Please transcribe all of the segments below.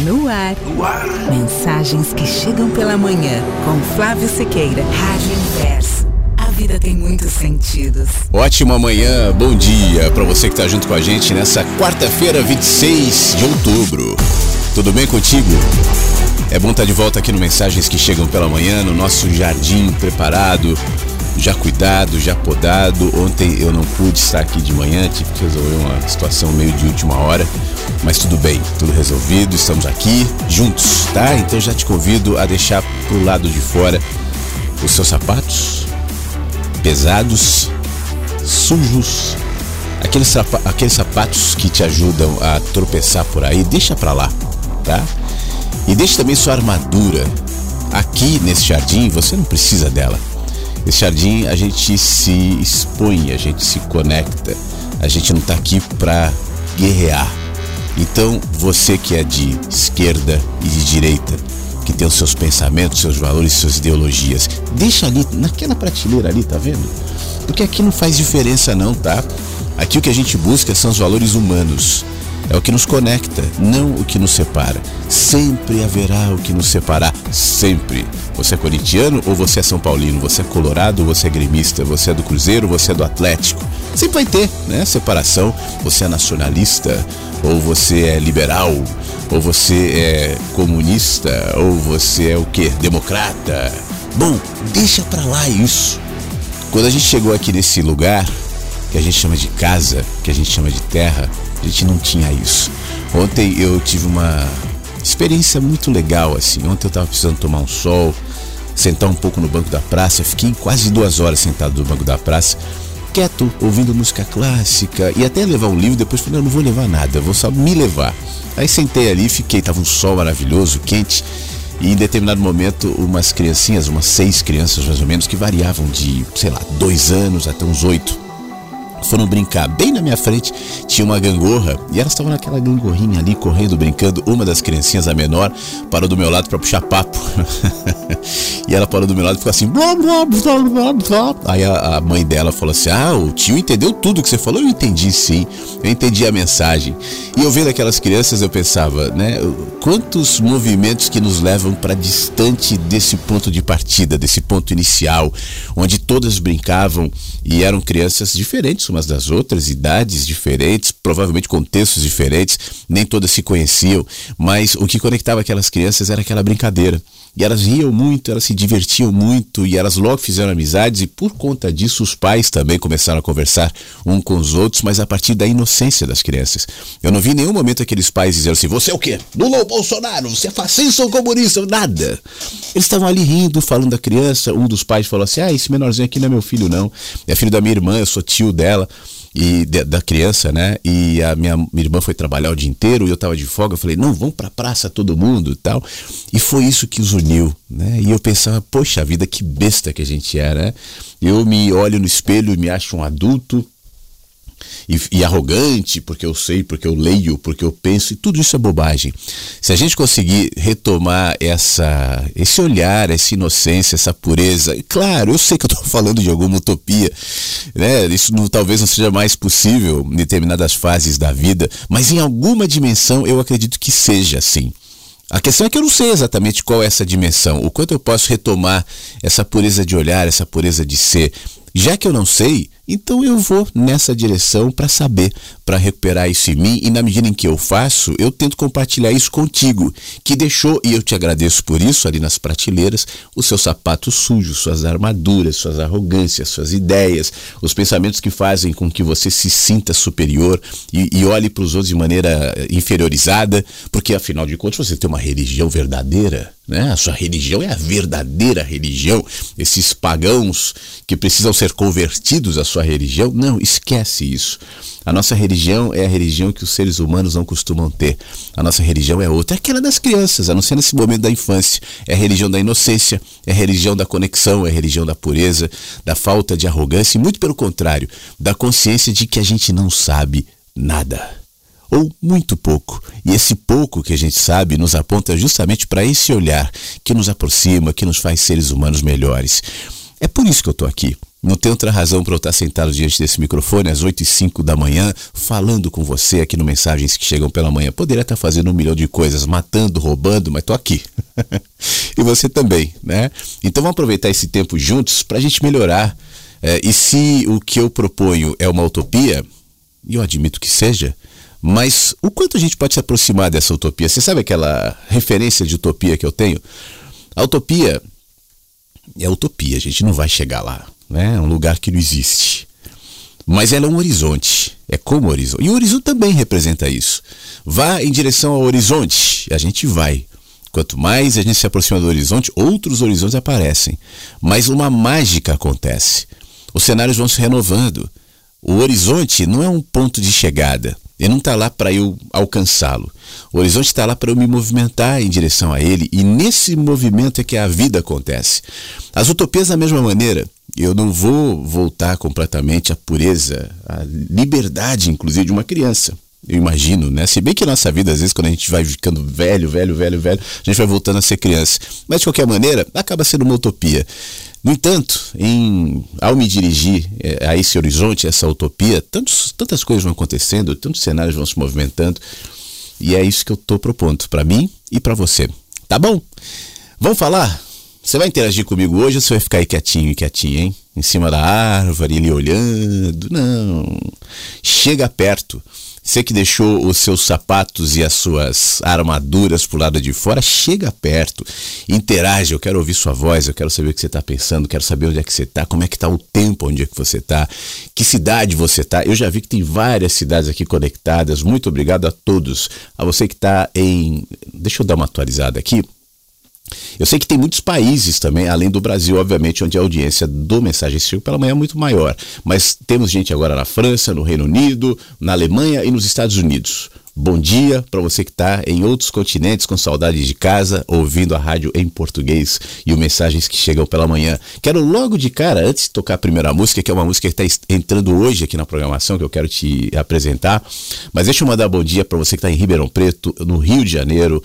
No ar. No ar. Mensagens que chegam pela manhã com Flávio Sequeira, Rádio Inverso. A vida tem muitos sentidos. Ótima manhã, bom dia para você que tá junto com a gente nessa quarta-feira, 26 de outubro. Tudo bem contigo? É bom estar de volta aqui no Mensagens que chegam pela manhã, no nosso jardim preparado, já cuidado, já podado. Ontem eu não pude estar aqui de manhã, tive que resolver uma situação meio de última hora, mas tudo bem, tudo resolvido, estamos aqui juntos, tá? Então já te convido a deixar pro lado de fora os seus sapatos pesados, sujos, aqueles, aqueles sapatos que te ajudam a tropeçar por aí, deixa pra lá, tá? E deixe também sua armadura. Aqui nesse jardim você não precisa dela. Esse jardim a gente se expõe, a gente se conecta. A gente não está aqui para guerrear. Então, você que é de esquerda e de direita, que tem os seus pensamentos, seus valores, suas ideologias, deixa ali naquela prateleira ali, tá vendo? Porque aqui não faz diferença não, tá? Aqui o que a gente busca são os valores humanos. É o que nos conecta, não o que nos separa. Sempre haverá o que nos separar, sempre. Você é corintiano ou você é São Paulino? Você é colorado ou você é gremista? Você é do Cruzeiro ou você é do Atlético? Sempre vai ter, né? Separação. Você é nacionalista ou você é liberal ou você é comunista ou você é o que? Democrata? Bom, deixa pra lá isso. Quando a gente chegou aqui nesse lugar, que a gente chama de casa, que a gente chama de terra, a gente não tinha isso. Ontem eu tive uma experiência muito legal, assim. Ontem eu tava precisando tomar um sol, sentar um pouco no banco da praça. Fiquei quase duas horas sentado no banco da praça, quieto, ouvindo música clássica e até levar um livro. Depois falei, não, não vou levar nada, vou só me levar. Aí sentei ali, fiquei, tava um sol maravilhoso, quente. E em determinado momento, umas criancinhas, umas seis crianças mais ou menos, que variavam de, sei lá, dois anos até uns oito, foram brincar. Bem na minha frente tinha uma gangorra e elas estavam naquela gangorrinha ali correndo, brincando. Uma das criancinhas, a menor, parou do meu lado para puxar papo. e ela parou do meu lado e ficou assim. Blá, blá, blá, blá, Aí a, a, mãe dela falou assim: Ah, o tio entendeu tudo que você falou. Eu entendi sim, eu entendi a mensagem. E eu vendo aquelas crianças, eu pensava, né? Quantos movimentos que nos levam para distante desse ponto de partida, desse ponto inicial, onde todas brincavam e eram crianças diferentes umas das outras, idades diferentes, provavelmente contextos diferentes, nem todas se conheciam, mas o que conectava aquelas crianças era aquela brincadeira. E elas riam muito, elas se divertiam muito e elas logo fizeram amizades e por conta disso os pais também começaram a conversar um com os outros, mas a partir da inocência das crianças. Eu não vi em nenhum momento aqueles pais dizendo assim: "Você é o quê? Lula ou Bolsonaro? Você é fascista ou comunista?" Nada. Eles estavam ali rindo, falando da criança. Um dos pais falou assim: "Ah, esse menorzinho aqui não é meu filho não. É filho da minha irmã, eu sou tio dela." E de, da criança, né? E a minha, minha, irmã foi trabalhar o dia inteiro e eu tava de folga. Eu falei, não, vamos pra praça todo mundo tal. E foi isso que os uniu, né? E eu pensava, poxa vida, que besta que a gente era, né? Eu me olho no espelho e me acho um adulto, e, e, arrogante, porque eu sei, porque eu leio, porque eu penso, e tudo isso é bobagem. Se a gente conseguir retomar essa, esse olhar, essa inocência, essa pureza, e claro, eu sei que eu estou falando de alguma utopia, né? isso não, talvez não seja mais possível em determinadas fases da vida, mas em alguma dimensão eu acredito que seja assim. A questão é que eu não sei exatamente qual é essa dimensão, o quanto eu posso retomar essa pureza de olhar, essa pureza de ser. Já que eu não sei, então eu vou nessa direção para saber, para recuperar isso em mim e na medida em que eu faço, eu tento compartilhar isso contigo, que deixou, e eu te agradeço por isso, ali nas prateleiras, os seus sapatos sujos, suas armaduras, suas arrogâncias, suas ideias, os pensamentos que fazem com que você se sinta superior e, e olhe para os outros de maneira inferiorizada, porque afinal de contas você tem uma religião verdadeira, né? A sua religião é a verdadeira religião. Esses pagãos que precisam ser convertidos à sua religião, não, esquece isso. A nossa religião é a religião que os seres humanos não costumam ter. A nossa religião é outra, é aquela das crianças, a não ser nesse momento da infância. É a religião da inocência, é a religião da conexão, é a religião da pureza, da falta de arrogância e, muito pelo contrário, da consciência de que a gente não sabe nada ou muito pouco. E esse pouco que a gente sabe nos aponta justamente para esse olhar que nos aproxima, que nos faz seres humanos melhores. É por isso que eu estou aqui. Não tem outra razão para eu estar sentado diante desse microfone às 8 e 5 da manhã, falando com você aqui no Mensagens que Chegam pela Manhã. Poderia estar fazendo um milhão de coisas, matando, roubando, mas tô aqui. e você também, né? Então vamos aproveitar esse tempo juntos para a gente melhorar. É, e se o que eu proponho é uma utopia, e eu admito que seja, mas o quanto a gente pode se aproximar dessa utopia? Você sabe aquela referência de utopia que eu tenho? A utopia é utopia, a gente não vai chegar lá né? É um lugar que não existe. Mas ela é um horizonte, é como horizonte. E o horizonte também representa isso. Vá em direção ao horizonte, a gente vai. Quanto mais a gente se aproxima do horizonte, outros horizontes aparecem. Mas uma mágica acontece. Os cenários vão se renovando. O horizonte não é um ponto de chegada. Ele não está lá para eu alcançá-lo. O horizonte está lá para eu me movimentar em direção a ele. E nesse movimento é que a vida acontece. As utopias, da mesma maneira, eu não vou voltar completamente à pureza, à liberdade, inclusive, de uma criança. Eu imagino, né? Se bem que nossa vida, às vezes, quando a gente vai ficando velho, velho, velho, velho, a gente vai voltando a ser criança. Mas, de qualquer maneira, acaba sendo uma utopia. No entanto, em, ao me dirigir é, a esse horizonte, essa utopia, tantos, tantas coisas vão acontecendo, tantos cenários vão se movimentando, e é isso que eu estou propondo para mim e para você. Tá bom? Vamos falar você vai interagir comigo hoje ou você vai ficar aí quietinho e quietinho, hein? Em cima da árvore, ali olhando? Não. Chega perto. Você que deixou os seus sapatos e as suas armaduras pro lado de fora, chega perto, interage, eu quero ouvir sua voz, eu quero saber o que você está pensando, quero saber onde é que você está, como é que está o tempo, onde é que você está, que cidade você está. Eu já vi que tem várias cidades aqui conectadas. Muito obrigado a todos. A você que está em. Deixa eu dar uma atualizada aqui. Eu sei que tem muitos países também, além do Brasil, obviamente, onde a audiência do Mensagem Cívico pela manhã é muito maior. Mas temos gente agora na França, no Reino Unido, na Alemanha e nos Estados Unidos. Bom dia para você que está em outros continentes com saudades de casa, ouvindo a rádio em português e o mensagens que chegam pela manhã. Quero logo de cara, antes de tocar a primeira música, que é uma música que está entrando hoje aqui na programação, que eu quero te apresentar, mas deixa eu mandar bom dia para você que está em Ribeirão Preto, no Rio de Janeiro,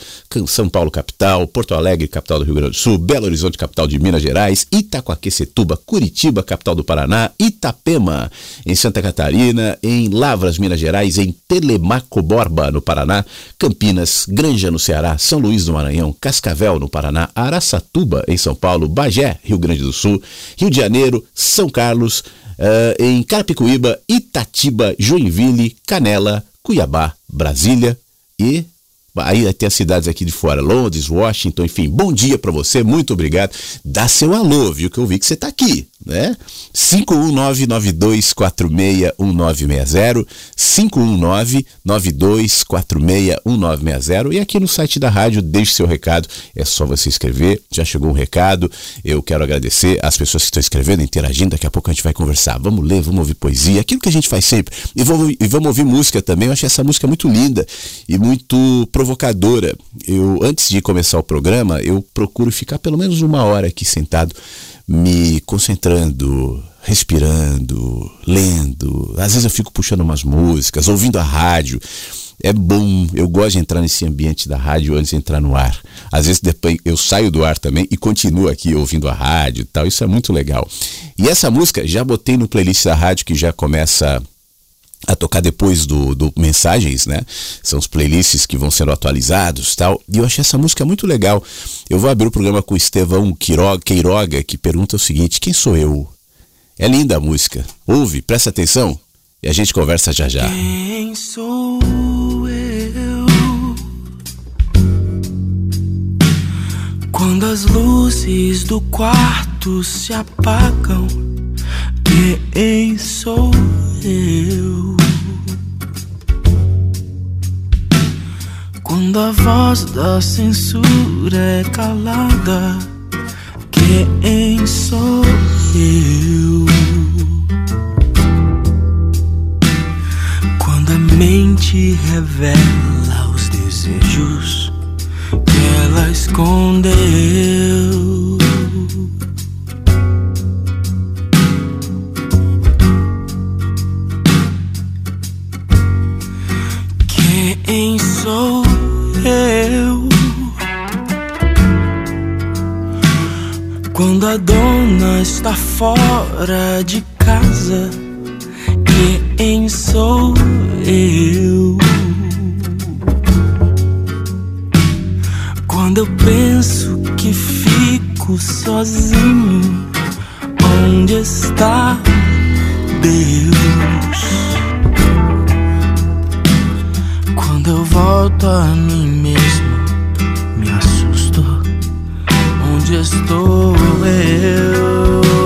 São Paulo capital, Porto Alegre capital do Rio Grande do Sul, Belo Horizonte capital de Minas Gerais, Itacoaquecetuba, Curitiba capital do Paraná, Itapema em Santa Catarina, em Lavras, Minas Gerais, em Telemaco Borba no Paraná, Campinas, Granja, no Ceará, São Luís do Maranhão, Cascavel, no Paraná, Araçatuba, em São Paulo, Bagé, Rio Grande do Sul, Rio de Janeiro, São Carlos, uh, em Carapicuíba, Itatiba, Joinville, Canela, Cuiabá, Brasília e Aí tem as cidades aqui de fora, Londres, Washington, enfim. Bom dia para você, muito obrigado. Dá seu alô, viu? Que eu vi que você tá aqui, né? 51992461960, 51992461960 e aqui no site da rádio deixe seu recado. É só você escrever. Já chegou um recado. Eu quero agradecer às pessoas que estão escrevendo, interagindo. Daqui a pouco a gente vai conversar. Vamos ler, vamos ouvir poesia, aquilo que a gente faz sempre. E vamos, e vamos ouvir música também. Eu achei essa música muito linda e muito provocadora. Eu, antes de começar o programa, eu procuro ficar pelo menos uma hora aqui sentado, me concentrando, respirando, lendo. Às vezes eu fico puxando umas músicas, ouvindo a rádio. É bom, eu gosto de entrar nesse ambiente da rádio antes de entrar no ar. Às vezes depois eu saio do ar também e continuo aqui ouvindo a rádio e tal. Isso é muito legal. E essa música já botei no playlist da rádio que já começa a tocar depois do, do Mensagens, né? São os playlists que vão sendo atualizados tal. E eu achei essa música muito legal. Eu vou abrir o programa com o Estevão Queiroga, que pergunta o seguinte: quem sou eu? É linda a música. Ouve, presta atenção e a gente conversa já já. Quem sou eu? Quando as luzes do quarto se apagam, quem sou eu? Quando a voz da censura é calada, quem sou eu? Quando a mente revela os desejos que ela escondeu. Quando a dona está fora de casa, quem sou eu? Quando eu penso que fico sozinho, onde está Deus? Quando eu volto a mim mesmo, estou eu?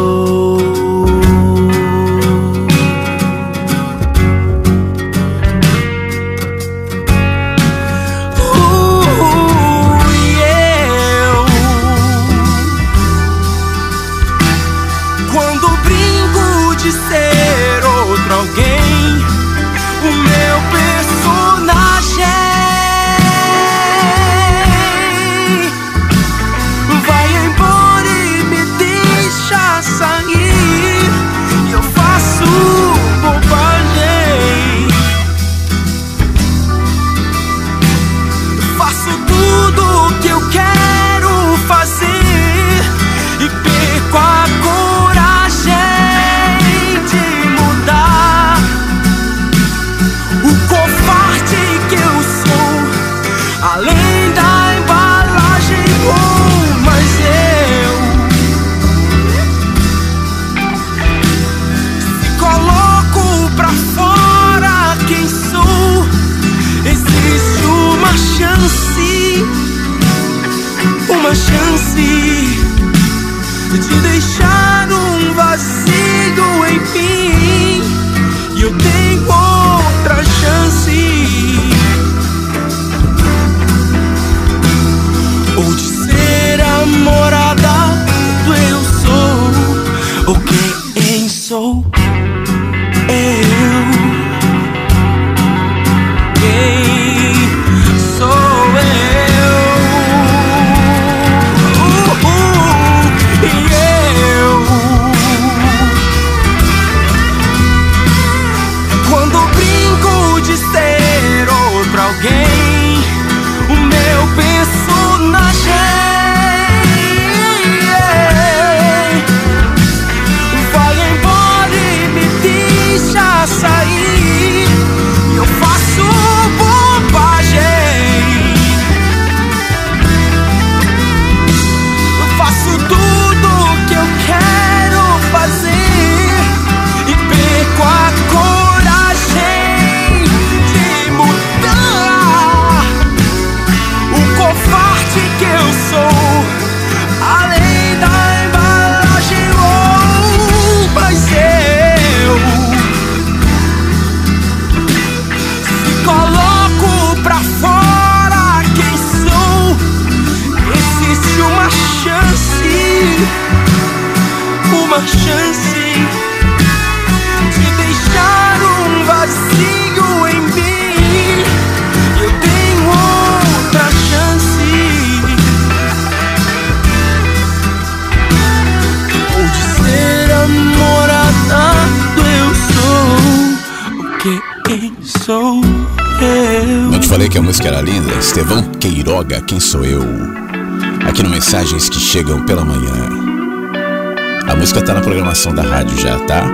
Programação da rádio já, tá?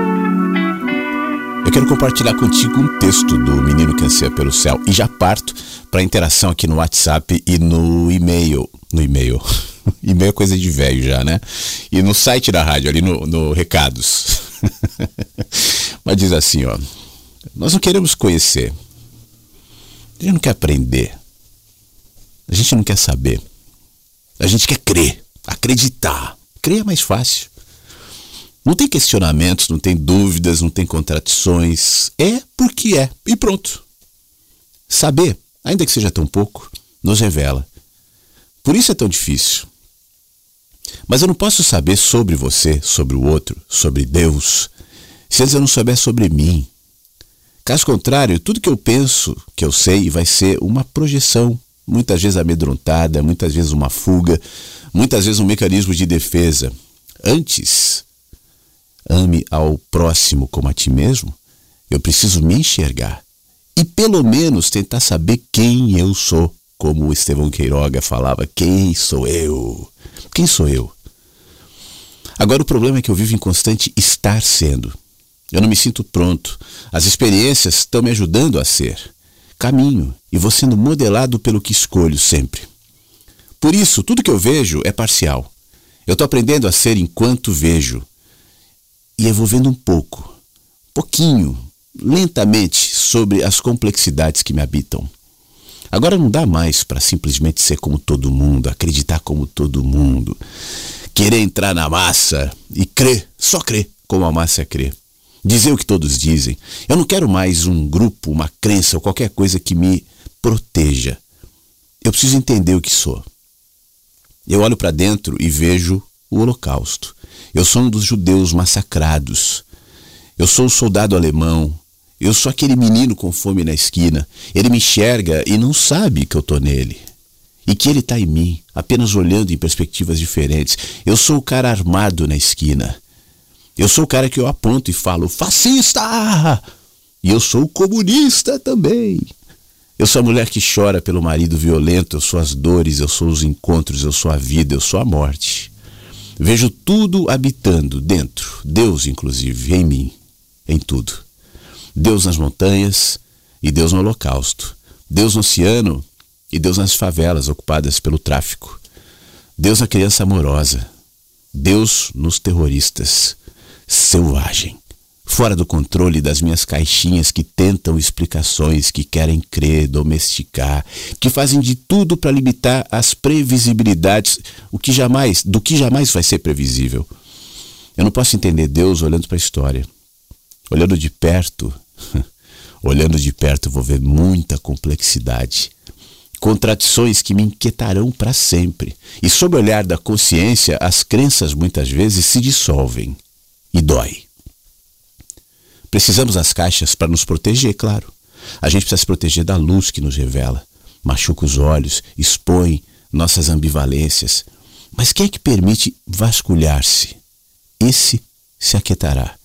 Eu quero compartilhar contigo um texto do Menino que Anseia pelo Céu e já parto para interação aqui no WhatsApp e no e-mail. No e-mail. e-mail é coisa de velho já, né? E no site da rádio, ali no, no Recados. Mas diz assim, ó. Nós não queremos conhecer. A gente não quer aprender. A gente não quer saber. A gente quer crer, acreditar. Crer é mais fácil. Não tem questionamentos, não tem dúvidas, não tem contradições. É porque é. E pronto. Saber, ainda que seja tão pouco, nos revela. Por isso é tão difícil. Mas eu não posso saber sobre você, sobre o outro, sobre Deus, se eu não souber sobre mim. Caso contrário, tudo que eu penso, que eu sei, vai ser uma projeção, muitas vezes amedrontada, muitas vezes uma fuga, muitas vezes um mecanismo de defesa. Antes, ame ao próximo como a ti mesmo, eu preciso me enxergar e pelo menos tentar saber quem eu sou, como o Estevão Queiroga falava, quem sou eu? Quem sou eu? Agora o problema é que eu vivo em constante estar sendo. Eu não me sinto pronto. As experiências estão me ajudando a ser. Caminho e vou sendo modelado pelo que escolho sempre. Por isso, tudo que eu vejo é parcial. Eu estou aprendendo a ser enquanto vejo. E eu vou vendo um pouco, pouquinho, lentamente, sobre as complexidades que me habitam. Agora não dá mais para simplesmente ser como todo mundo, acreditar como todo mundo, querer entrar na massa e crer, só crer como a massa crê. Dizer o que todos dizem. Eu não quero mais um grupo, uma crença ou qualquer coisa que me proteja. Eu preciso entender o que sou. Eu olho para dentro e vejo o Holocausto. Eu sou um dos judeus massacrados. Eu sou o soldado alemão. Eu sou aquele menino com fome na esquina. Ele me enxerga e não sabe que eu tô nele. E que ele está em mim, apenas olhando em perspectivas diferentes. Eu sou o cara armado na esquina. Eu sou o cara que eu aponto e falo, fascista! E eu sou o comunista também. Eu sou a mulher que chora pelo marido violento, eu sou as dores, eu sou os encontros, eu sou a vida, eu sou a morte. Vejo tudo habitando dentro, Deus inclusive, em mim, em tudo. Deus nas montanhas e Deus no holocausto. Deus no oceano e Deus nas favelas ocupadas pelo tráfico. Deus na criança amorosa. Deus nos terroristas. Selvagem fora do controle das minhas caixinhas que tentam explicações, que querem crer, domesticar, que fazem de tudo para limitar as previsibilidades, o que jamais, do que jamais vai ser previsível. Eu não posso entender Deus olhando para a história. Olhando de perto, olhando de perto vou ver muita complexidade, contradições que me inquietarão para sempre. E sob o olhar da consciência, as crenças muitas vezes se dissolvem e dói. Precisamos das caixas para nos proteger, claro. A gente precisa se proteger da luz que nos revela, machuca os olhos, expõe nossas ambivalências. Mas quem é que permite vasculhar-se? Esse se aquietará.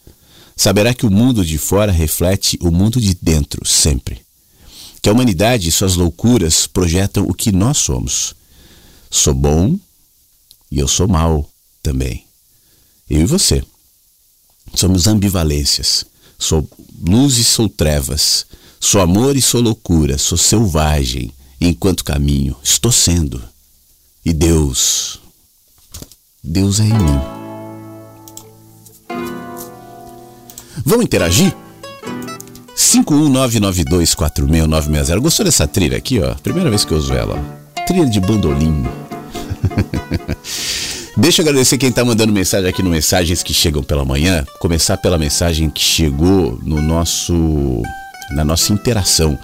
Saberá que o mundo de fora reflete o mundo de dentro, sempre. Que a humanidade e suas loucuras projetam o que nós somos. Sou bom e eu sou mal também. Eu e você. Somos ambivalências. Sou luz e sou trevas. Sou amor e sou loucura. Sou selvagem enquanto caminho. Estou sendo. E Deus, Deus é em mim. Vamos interagir? 51992469960. Gostou dessa trilha aqui, ó? Primeira vez que eu uso ela. Trilha de bandolim. Deixa eu agradecer quem está mandando mensagem aqui no Mensagens que Chegam pela Manhã. Começar pela mensagem que chegou no nosso na nossa interação.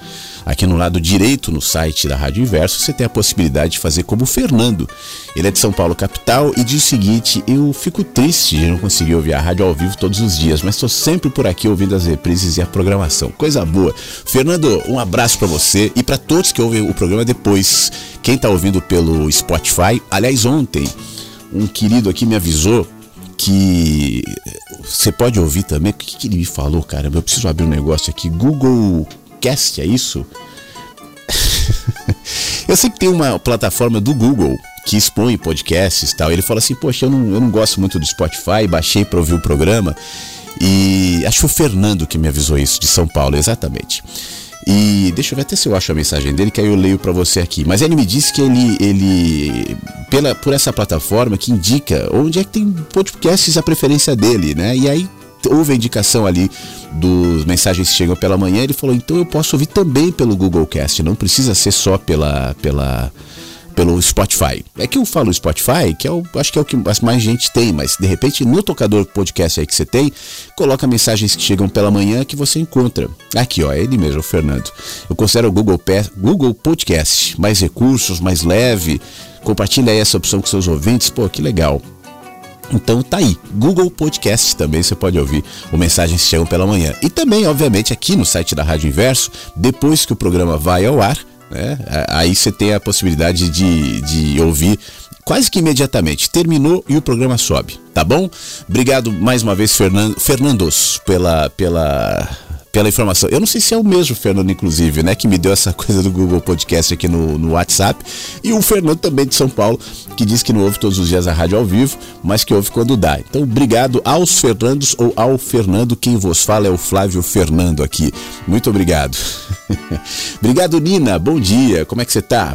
Aqui no lado direito, no site da Rádio Inverso, você tem a possibilidade de fazer como o Fernando. Ele é de São Paulo, capital, e diz o seguinte: Eu fico triste de não conseguir ouvir a rádio ao vivo todos os dias, mas estou sempre por aqui ouvindo as reprises e a programação. Coisa boa. Fernando, um abraço para você e para todos que ouvem o programa depois. Quem está ouvindo pelo Spotify, aliás, ontem um querido aqui me avisou que você pode ouvir também. O que, que ele me falou, cara? Eu preciso abrir um negócio aqui. Google Cast, é isso? eu sei que tem uma plataforma do Google que expõe podcasts e tal. Ele falou assim: Poxa, eu não, eu não gosto muito do Spotify, baixei para ouvir o programa. E acho o Fernando que me avisou isso, de São Paulo, exatamente. E deixa eu ver até se eu acho a mensagem dele, que aí eu leio para você aqui. Mas ele me disse que ele, ele pela, por essa plataforma que indica onde é que tem podcasts a preferência dele, né? E aí houve a indicação ali dos mensagens que chegam pela manhã, ele falou: "Então eu posso ouvir também pelo Google Cast, não precisa ser só pela pela pelo Spotify. É que eu falo Spotify, que é o, acho que é o que mais gente tem, mas de repente no tocador podcast aí que você tem, coloca mensagens que chegam pela manhã que você encontra. Aqui, ó, é ele mesmo, o Fernando. Eu considero o Google, Google Podcast mais recursos, mais leve. Compartilha aí essa opção com seus ouvintes. Pô, que legal. Então tá aí, Google Podcast também você pode ouvir o Mensagens Chegam pela Manhã. E também, obviamente, aqui no site da Rádio Inverso, depois que o programa vai ao ar, né? Aí você tem a possibilidade de, de ouvir quase que imediatamente. Terminou e o programa sobe, tá bom? Obrigado mais uma vez, Fernando, Fernandos, pela, pela pela informação. Eu não sei se é o mesmo Fernando, inclusive, né? Que me deu essa coisa do Google Podcast aqui no, no WhatsApp. E o Fernando também de São Paulo, que diz que não ouve todos os dias a rádio ao vivo, mas que ouve quando dá. Então, obrigado aos Fernandos ou ao Fernando. Quem vos fala é o Flávio Fernando aqui. Muito obrigado. obrigado, Nina. Bom dia. Como é que você tá?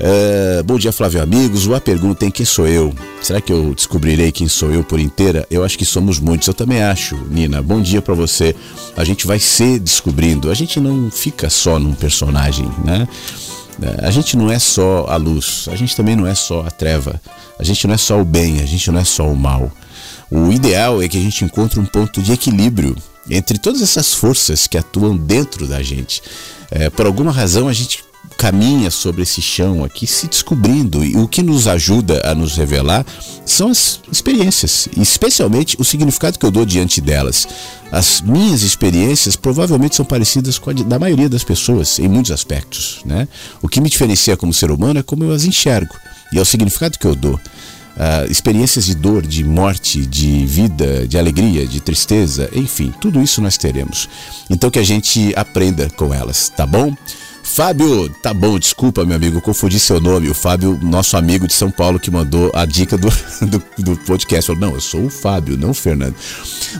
Uh, bom dia, Flávio Amigos. Uma pergunta em quem sou eu? Será que eu descobrirei quem sou eu por inteira? Eu acho que somos muitos. Eu também acho, Nina. Bom dia para você. A gente vai se descobrindo. A gente não fica só num personagem, né? A gente não é só a luz, a gente também não é só a treva, a gente não é só o bem, a gente não é só o mal. O ideal é que a gente encontre um ponto de equilíbrio entre todas essas forças que atuam dentro da gente. É, por alguma razão a gente caminha sobre esse chão aqui se descobrindo e o que nos ajuda a nos revelar são as experiências, especialmente o significado que eu dou diante delas. As minhas experiências provavelmente são parecidas com a da maioria das pessoas em muitos aspectos, né? O que me diferencia como ser humano é como eu as enxergo e é o significado que eu dou. Uh, experiências de dor, de morte, de vida, de alegria, de tristeza, enfim, tudo isso nós teremos. Então que a gente aprenda com elas, tá bom? Fábio, tá bom, desculpa, meu amigo, confundi seu nome. O Fábio, nosso amigo de São Paulo, que mandou a dica do, do, do podcast. Falou, não, eu sou o Fábio, não o Fernando.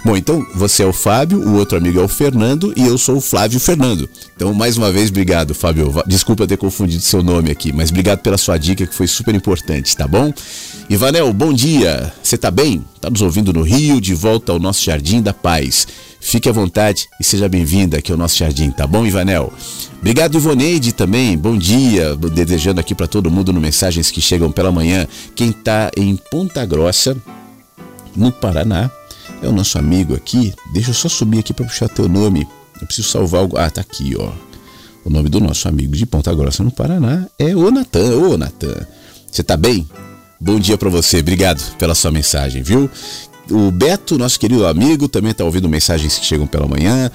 Bom, então você é o Fábio, o outro amigo é o Fernando e eu sou o Flávio Fernando. Então, mais uma vez, obrigado, Fábio. Desculpa ter confundido seu nome aqui, mas obrigado pela sua dica que foi super importante, tá bom? Ivanel, bom dia. Você tá bem? Tá nos ouvindo no Rio, de volta ao nosso Jardim da Paz. Fique à vontade e seja bem-vinda aqui ao nosso jardim, tá bom, Ivanel? Obrigado, Ivoneide, também. Bom dia. Desejando aqui para todo mundo no Mensagens que Chegam pela Manhã. Quem está em Ponta Grossa, no Paraná, é o nosso amigo aqui. Deixa eu só subir aqui para puxar teu nome. Eu preciso salvar algo. Ah, tá aqui, ó. O nome do nosso amigo de Ponta Grossa, no Paraná, é o Natan. Ô, Natan. Você tá bem? Bom dia para você. Obrigado pela sua mensagem, viu? O Beto, nosso querido amigo, também está ouvindo mensagens que chegam pela manhã.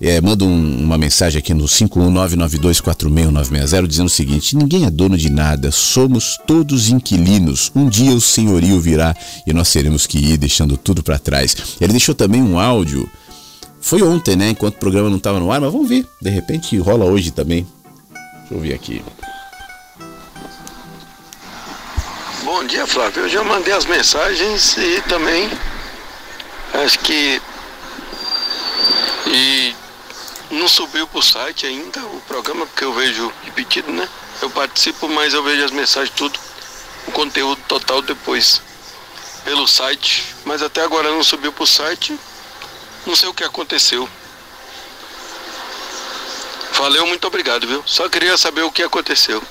É, manda um, uma mensagem aqui no 51992469160 dizendo o seguinte: ninguém é dono de nada, somos todos inquilinos. Um dia o senhorio virá e nós teremos que ir deixando tudo para trás. Ele deixou também um áudio. Foi ontem, né? Enquanto o programa não estava no ar, mas vamos ver. De repente rola hoje também. Deixa eu ver aqui. Bom dia, Flávio. Eu já mandei as mensagens e também acho que e não subiu para o site ainda o programa, porque eu vejo repetido, né? Eu participo, mas eu vejo as mensagens tudo, o conteúdo total depois pelo site, mas até agora não subiu para o site. Não sei o que aconteceu. Valeu, muito obrigado, viu? Só queria saber o que aconteceu.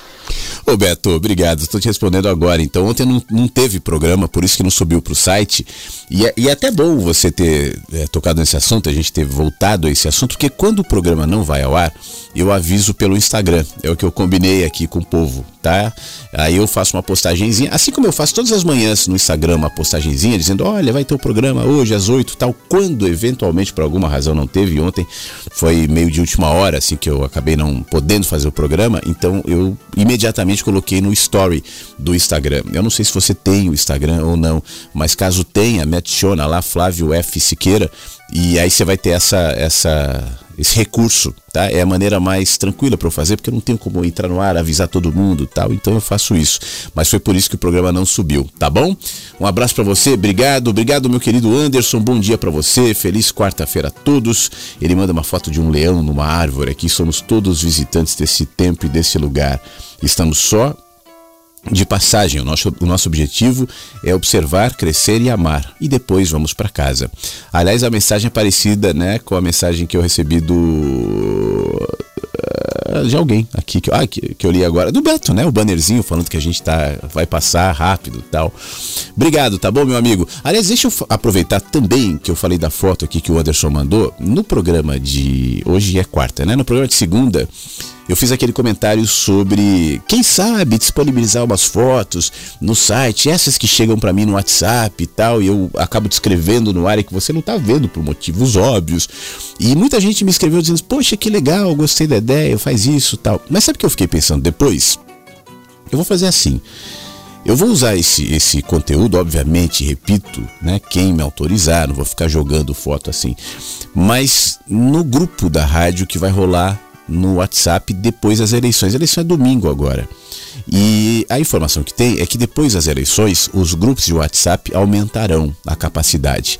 Ô Beto, obrigado. Estou te respondendo agora. Então, ontem não, não teve programa, por isso que não subiu para o site. E é, e é, até bom você ter é, tocado nesse assunto, a gente ter voltado a esse assunto, porque quando o programa não vai ao ar, eu aviso pelo Instagram. É o que eu combinei aqui com o povo, tá? Aí eu faço uma postagenzinha, assim como eu faço todas as manhãs no Instagram, uma postagenzinha dizendo: olha, vai ter o um programa hoje às 8 tal. Quando eventualmente, por alguma razão, não teve, ontem foi meio de última hora, assim, que eu acabei não podendo fazer o programa, então eu imediatamente coloquei no story do Instagram. Eu não sei se você tem o Instagram ou não, mas caso tenha, me adiciona lá, Flávio F. Siqueira, e aí você vai ter essa, essa esse recurso, tá? É a maneira mais tranquila para eu fazer, porque eu não tenho como entrar no ar, avisar todo mundo, tal. Então eu faço isso. Mas foi por isso que o programa não subiu, tá bom? Um abraço para você, obrigado, obrigado meu querido Anderson. Bom dia para você, feliz quarta-feira a todos. Ele manda uma foto de um leão numa árvore aqui. Somos todos visitantes desse tempo e desse lugar. Estamos só de passagem. O nosso, o nosso objetivo é observar, crescer e amar. E depois vamos para casa. Aliás, a mensagem é parecida né, com a mensagem que eu recebi do. Ah, de alguém aqui que, ah, que, que eu li agora, do Beto, né? O bannerzinho falando que a gente tá, vai passar rápido tal. Obrigado, tá bom, meu amigo? Aliás, deixa eu aproveitar também que eu falei da foto aqui que o Anderson mandou. No programa de. Hoje é quarta, né? No programa de segunda eu fiz aquele comentário sobre, quem sabe, disponibilizar umas fotos no site, essas que chegam para mim no WhatsApp e tal, e eu acabo descrevendo no ar e que você não tá vendo por motivos óbvios. E muita gente me escreveu dizendo, poxa, que legal, gostei da ideia, faz isso tal. Mas sabe o que eu fiquei pensando depois? Eu vou fazer assim. Eu vou usar esse, esse conteúdo, obviamente, repito, né? Quem me autorizar, não vou ficar jogando foto assim. Mas no grupo da rádio que vai rolar no WhatsApp depois das eleições. A eleição é domingo agora. E a informação que tem é que depois das eleições, os grupos de WhatsApp aumentarão a capacidade.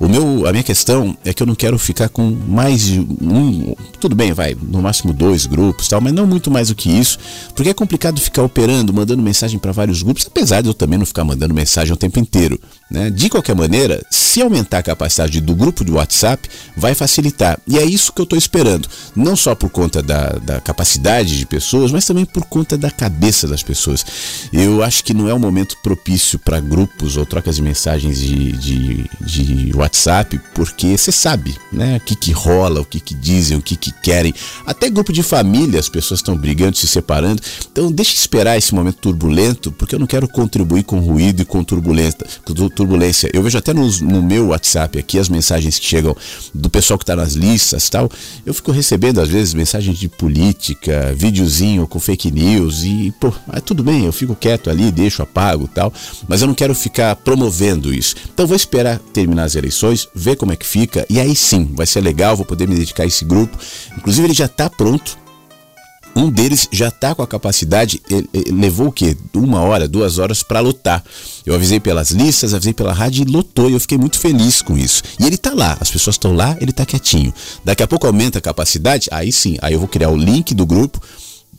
O meu, a minha questão é que eu não quero ficar com mais de um, tudo bem, vai, no máximo dois grupos, tal, mas não muito mais do que isso, porque é complicado ficar operando, mandando mensagem para vários grupos, apesar de eu também não ficar mandando mensagem o tempo inteiro, né? De qualquer maneira, se aumentar a capacidade do grupo de WhatsApp, vai facilitar. E é isso que eu estou esperando, não só por conta da, da capacidade de pessoas, mas também por conta da cabeça das pessoas. Eu acho que não é um momento propício para grupos ou trocas de mensagens de, de, de WhatsApp porque você sabe, né? O que, que rola, o que, que dizem, o que, que querem. Até grupo de família, as pessoas estão brigando, se separando. Então deixa esperar esse momento turbulento, porque eu não quero contribuir com ruído e com turbulência. Turbulência. Eu vejo até no, no meu WhatsApp aqui as mensagens que chegam do pessoal que está nas listas tal. Eu fico recebendo às vezes mensagens de política, videozinho com fake news e, pô, ah, tudo bem, eu fico quieto ali, deixo, apago tal. Mas eu não quero ficar promovendo isso. Então vou esperar terminar as eleições, ver como é que fica, e aí sim, vai ser legal, vou poder me dedicar a esse grupo. Inclusive, ele já está pronto. Um deles já está com a capacidade, ele, ele levou o quê? Uma hora, duas horas para lotar. Eu avisei pelas listas, avisei pela rádio e lotou, e eu fiquei muito feliz com isso. E ele está lá, as pessoas estão lá, ele está quietinho. Daqui a pouco aumenta a capacidade, aí sim, aí eu vou criar o link do grupo,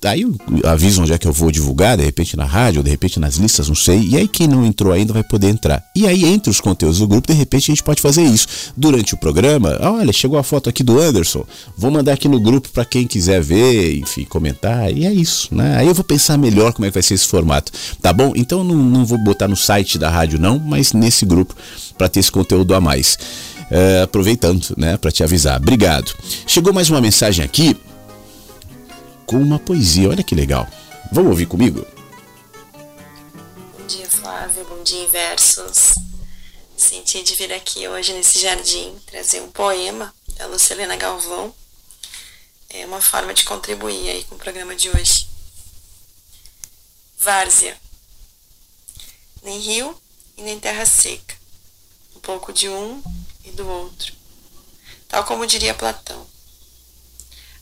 Aí eu aviso onde é que eu vou divulgar, de repente na rádio, de repente nas listas, não sei. E aí quem não entrou ainda vai poder entrar. E aí entre os conteúdos do grupo, de repente a gente pode fazer isso. Durante o programa, olha, chegou a foto aqui do Anderson. Vou mandar aqui no grupo para quem quiser ver, enfim, comentar. E é isso, né? Aí eu vou pensar melhor como é que vai ser esse formato. Tá bom? Então não, não vou botar no site da rádio não, mas nesse grupo para ter esse conteúdo a mais. É, aproveitando, né, para te avisar. Obrigado. Chegou mais uma mensagem aqui com uma poesia. Olha que legal. Vamos ouvir comigo? Bom dia, Flávio. Bom dia, Versos. Senti de vir aqui hoje nesse jardim trazer um poema da Lucilena Galvão. É uma forma de contribuir aí com o programa de hoje. Várzea. Nem rio e nem terra seca. Um pouco de um e do outro. Tal como diria Platão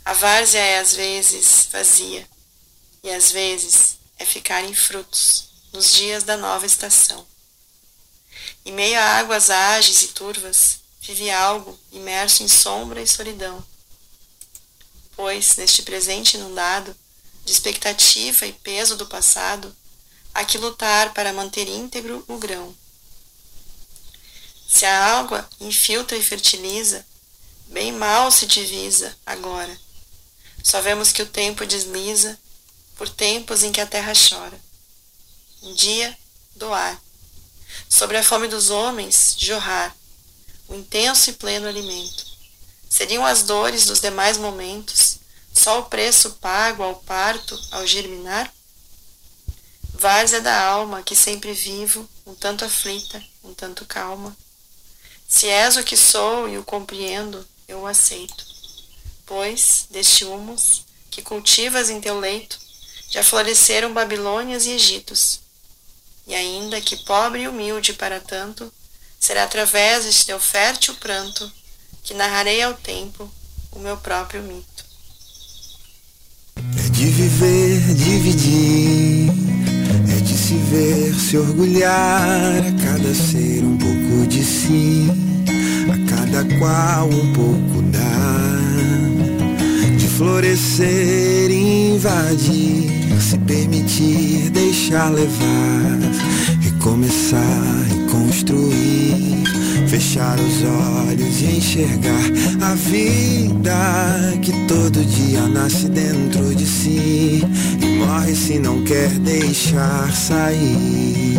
a várzea é às vezes vazia, e às vezes é ficar em frutos nos dias da nova estação. Em meio a águas ágeis e turvas, vive algo imerso em sombra e solidão. Pois, neste presente inundado, de expectativa e peso do passado, há que lutar para manter íntegro o grão. Se a água infiltra e fertiliza, bem mal se divisa agora só vemos que o tempo desliza por tempos em que a terra chora. Um dia, doar. Sobre a fome dos homens, jorrar. O intenso e pleno alimento. Seriam as dores dos demais momentos só o preço pago ao parto, ao germinar? Várzea da alma que sempre vivo, um tanto aflita, um tanto calma. Se és o que sou e o compreendo, eu o aceito pois, deste humus que cultivas em teu leito, já floresceram Babilônias e Egitos. E ainda que pobre e humilde para tanto, será através deste teu fértil pranto que narrarei ao tempo o meu próprio mito. É de viver, dividir, é de se ver, se orgulhar, a cada ser um pouco de si, a cada qual um pouco dar florescer, invadir, se permitir, deixar levar, recomeçar e construir, fechar os olhos e enxergar a vida que todo dia nasce dentro de si e morre se não quer deixar sair.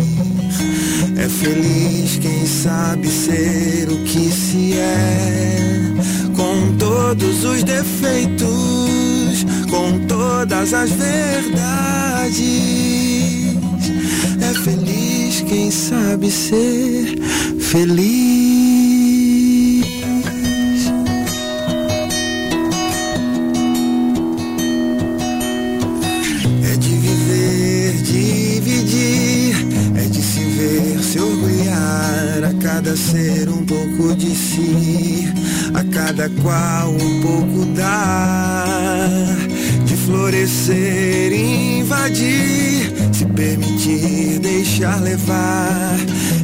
É feliz quem sabe ser o que se é com todos os defeitos, com todas as verdades. É feliz quem sabe ser feliz. Qual um pouco dar, de florescer, invadir, se permitir, deixar levar,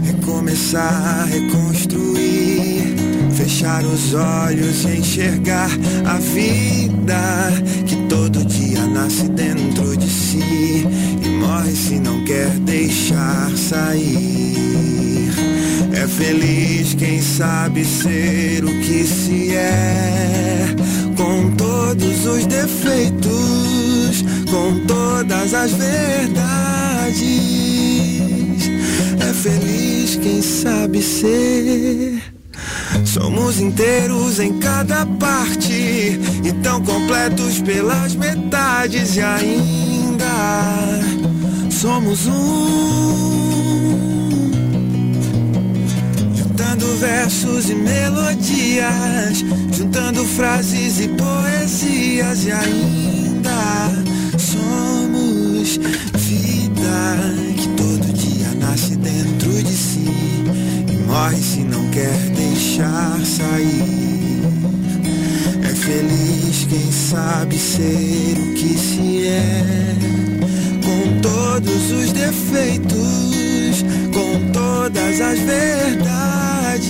recomeçar, reconstruir, fechar os olhos e enxergar a vida que todo dia nasce dentro de si e morre se não quer deixar sair. É feliz quem sabe ser o que se é, com todos os defeitos, com todas as verdades. É feliz quem sabe ser. Somos inteiros em cada parte e tão completos pelas metades e ainda somos um. Versos e melodias, juntando frases e poesias e ainda somos vida que todo dia nasce dentro de si e morre se não quer deixar sair. É feliz quem sabe ser o que se é, com todos os defeitos, todas as verdades.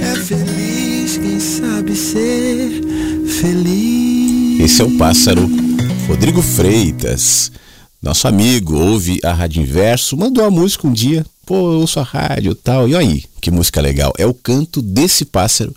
É feliz quem sabe ser feliz. Esse é o pássaro Rodrigo Freitas. Nosso amigo ouve a Rádio Inverso, mandou a música um dia, pô, eu ouço a rádio tal. E aí, que música legal. É o canto desse pássaro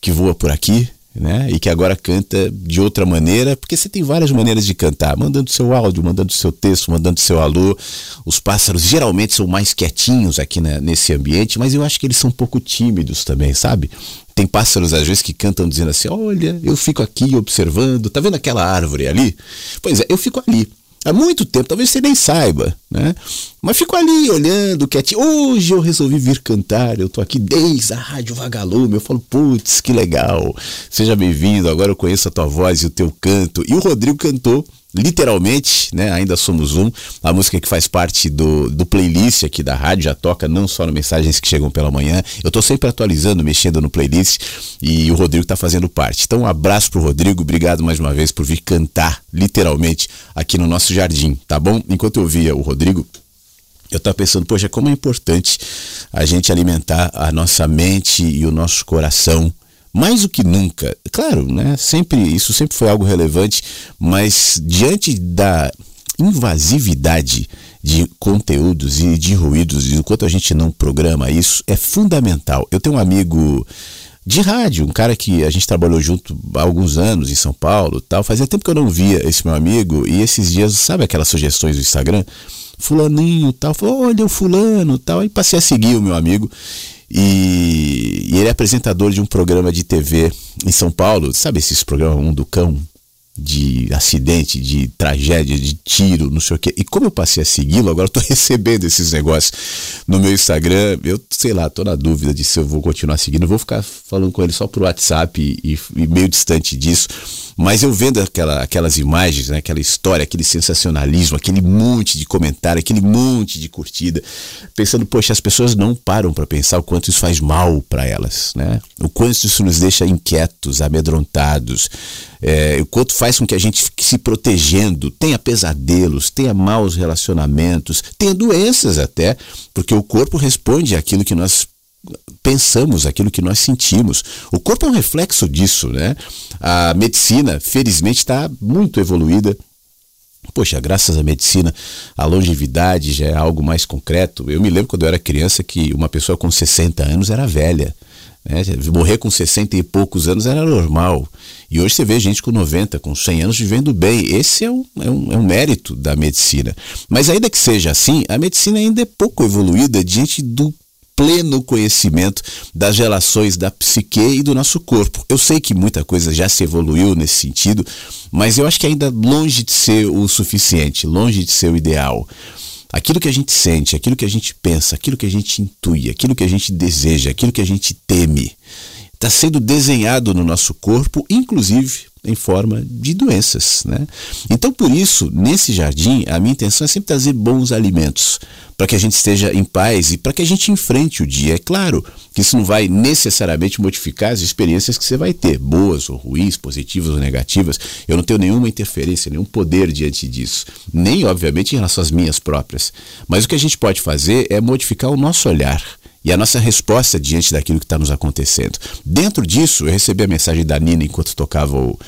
que voa por aqui, né? E que agora canta de outra maneira, porque você tem várias maneiras de cantar, mandando seu áudio, mandando seu texto, mandando seu alô. Os pássaros geralmente são mais quietinhos aqui né, nesse ambiente, mas eu acho que eles são um pouco tímidos também, sabe? Tem pássaros às vezes que cantam dizendo assim: Olha, eu fico aqui observando, tá vendo aquela árvore ali? Pois é, eu fico ali há muito tempo, talvez você nem saiba, né? Mas fico ali olhando, quietinho. Hoje eu resolvi vir cantar, eu tô aqui desde a Rádio Vagalume. Eu falo, putz, que legal. Seja bem-vindo, agora eu conheço a tua voz e o teu canto. E o Rodrigo cantou literalmente, né? Ainda somos um. A música que faz parte do, do playlist aqui da rádio já toca não só no mensagens que chegam pela manhã. Eu tô sempre atualizando, mexendo no playlist e o Rodrigo tá fazendo parte. Então, um abraço pro Rodrigo, obrigado mais uma vez por vir cantar literalmente aqui no nosso jardim, tá bom? Enquanto eu via o Rodrigo, eu estava pensando, poxa, como é importante a gente alimentar a nossa mente e o nosso coração mais do que nunca. Claro, né? Sempre isso sempre foi algo relevante, mas diante da invasividade de conteúdos e de ruídos, enquanto a gente não programa isso, é fundamental. Eu tenho um amigo de rádio, um cara que a gente trabalhou junto há alguns anos em São Paulo, tal. Fazia tempo que eu não via esse meu amigo e esses dias, sabe aquelas sugestões do Instagram? Fulaninho, tal, falou, olha o fulano, tal. Aí passei a seguir o meu amigo e, e, ele é apresentador de um programa de TV em São Paulo, sabe esses programas Um do Cão? De acidente, de tragédia, de tiro, não sei o quê. E como eu passei a segui-lo, agora tô recebendo esses negócios no meu Instagram. Eu, sei lá, tô na dúvida de se eu vou continuar seguindo. Eu vou ficar falando com ele só por WhatsApp e, e meio distante disso. Mas eu vendo aquela, aquelas imagens, né, aquela história, aquele sensacionalismo, aquele monte de comentário, aquele monte de curtida, pensando, poxa, as pessoas não param para pensar o quanto isso faz mal para elas, né? O quanto isso nos deixa inquietos, amedrontados, é, o quanto faz com que a gente fique se protegendo, tenha pesadelos, tenha maus relacionamentos, tenha doenças até, porque o corpo responde àquilo que nós pensamos, aquilo que nós sentimos. O corpo é um reflexo disso, né? A medicina, felizmente, está muito evoluída. Poxa, graças à medicina, a longevidade já é algo mais concreto. Eu me lembro quando eu era criança que uma pessoa com 60 anos era velha. Né? Morrer com 60 e poucos anos era normal. E hoje você vê gente com 90, com 100 anos vivendo bem. Esse é um, é um, é um mérito da medicina. Mas ainda que seja assim, a medicina ainda é pouco evoluída diante do pleno conhecimento das relações da psique e do nosso corpo. Eu sei que muita coisa já se evoluiu nesse sentido, mas eu acho que ainda longe de ser o suficiente, longe de ser o ideal. Aquilo que a gente sente, aquilo que a gente pensa, aquilo que a gente intui, aquilo que a gente deseja, aquilo que a gente teme, está sendo desenhado no nosso corpo, inclusive em forma de doenças. Né? Então, por isso, nesse jardim, a minha intenção é sempre trazer bons alimentos para que a gente esteja em paz e para que a gente enfrente o dia. É claro que isso não vai necessariamente modificar as experiências que você vai ter, boas ou ruins, positivas ou negativas. Eu não tenho nenhuma interferência, nenhum poder diante disso, nem, obviamente, em relação às minhas próprias. Mas o que a gente pode fazer é modificar o nosso olhar e a nossa resposta diante daquilo que está nos acontecendo. Dentro disso, eu recebi a mensagem da Nina enquanto tocava o,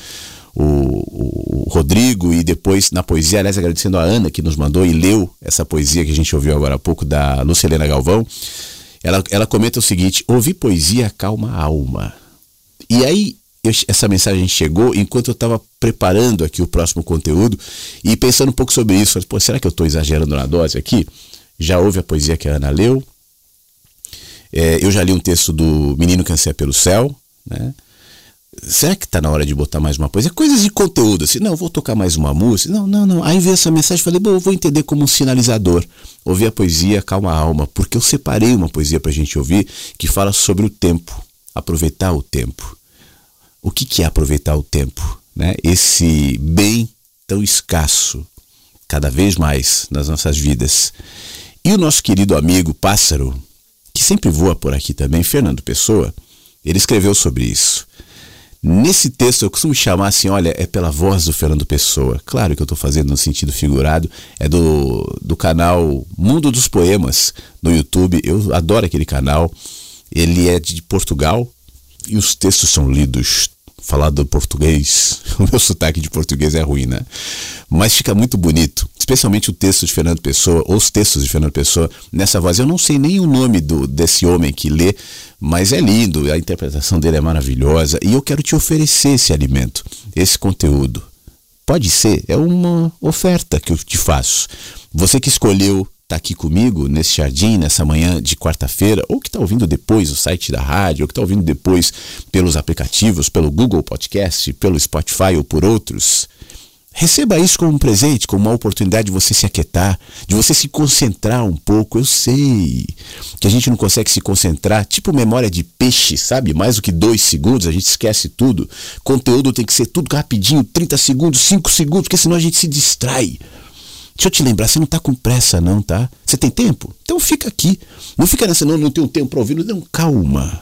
o, o, Rodrigo e depois na poesia, aliás, agradecendo a Ana que nos mandou e leu essa poesia que a gente ouviu agora há pouco da Lucilena Galvão. Ela, ela comenta o seguinte: ouvir poesia calma a alma. E aí eu, essa mensagem chegou enquanto eu estava preparando aqui o próximo conteúdo e pensando um pouco sobre isso. Pô, será que eu estou exagerando na dose aqui? Já ouve a poesia que a Ana leu. É, eu já li um texto do Menino que Anseia pelo Céu, né? será que está na hora de botar mais uma coisa? Coisas de conteúdo, assim, não, vou tocar mais uma música. Não, não, não. Aí veio essa mensagem, falei, bom, eu vou entender como um sinalizador. Ouvir a poesia Calma a Alma, porque eu separei uma poesia para a gente ouvir que fala sobre o tempo, aproveitar o tempo. O que, que é aproveitar o tempo? Né? Esse bem tão escasso, cada vez mais nas nossas vidas. E o nosso querido amigo Pássaro, que sempre voa por aqui também, Fernando Pessoa, ele escreveu sobre isso. Nesse texto eu costumo chamar assim, olha, é pela voz do Fernando Pessoa. Claro que eu estou fazendo no sentido figurado, é do, do canal Mundo dos Poemas no YouTube. Eu adoro aquele canal. Ele é de Portugal e os textos são lidos falado português. O meu sotaque de português é ruim, né? Mas fica muito bonito, especialmente o texto de Fernando Pessoa, ou os textos de Fernando Pessoa nessa voz. Eu não sei nem o nome do, desse homem que lê, mas é lindo, a interpretação dele é maravilhosa e eu quero te oferecer esse alimento, esse conteúdo. Pode ser, é uma oferta que eu te faço. Você que escolheu está aqui comigo nesse jardim, nessa manhã de quarta-feira, ou que está ouvindo depois o site da rádio, ou que está ouvindo depois pelos aplicativos, pelo Google Podcast, pelo Spotify ou por outros, receba isso como um presente, como uma oportunidade de você se aquietar, de você se concentrar um pouco. Eu sei que a gente não consegue se concentrar, tipo memória de peixe, sabe? Mais do que dois segundos, a gente esquece tudo. Conteúdo tem que ser tudo rapidinho, 30 segundos, 5 segundos, porque senão a gente se distrai. Deixa eu te lembrar, você não está com pressa, não, tá? Você tem tempo? Então fica aqui. Não fica nessa, não, não tenho tempo para ouvir. Não, calma.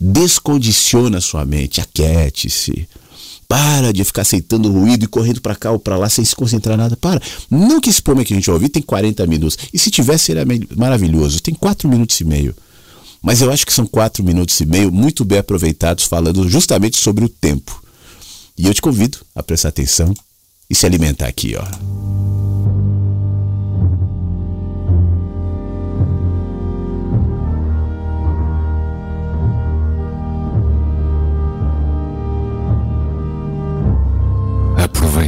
Descondiciona a sua mente, aquiete-se. Para de ficar aceitando ruído e correndo para cá ou para lá sem se concentrar nada. Para. Não que esse poema que a gente ouvir tem 40 minutos. E se tivesse, seria maravilhoso. Tem 4 minutos e meio. Mas eu acho que são 4 minutos e meio muito bem aproveitados falando justamente sobre o tempo. E eu te convido a prestar atenção e se alimentar aqui, ó.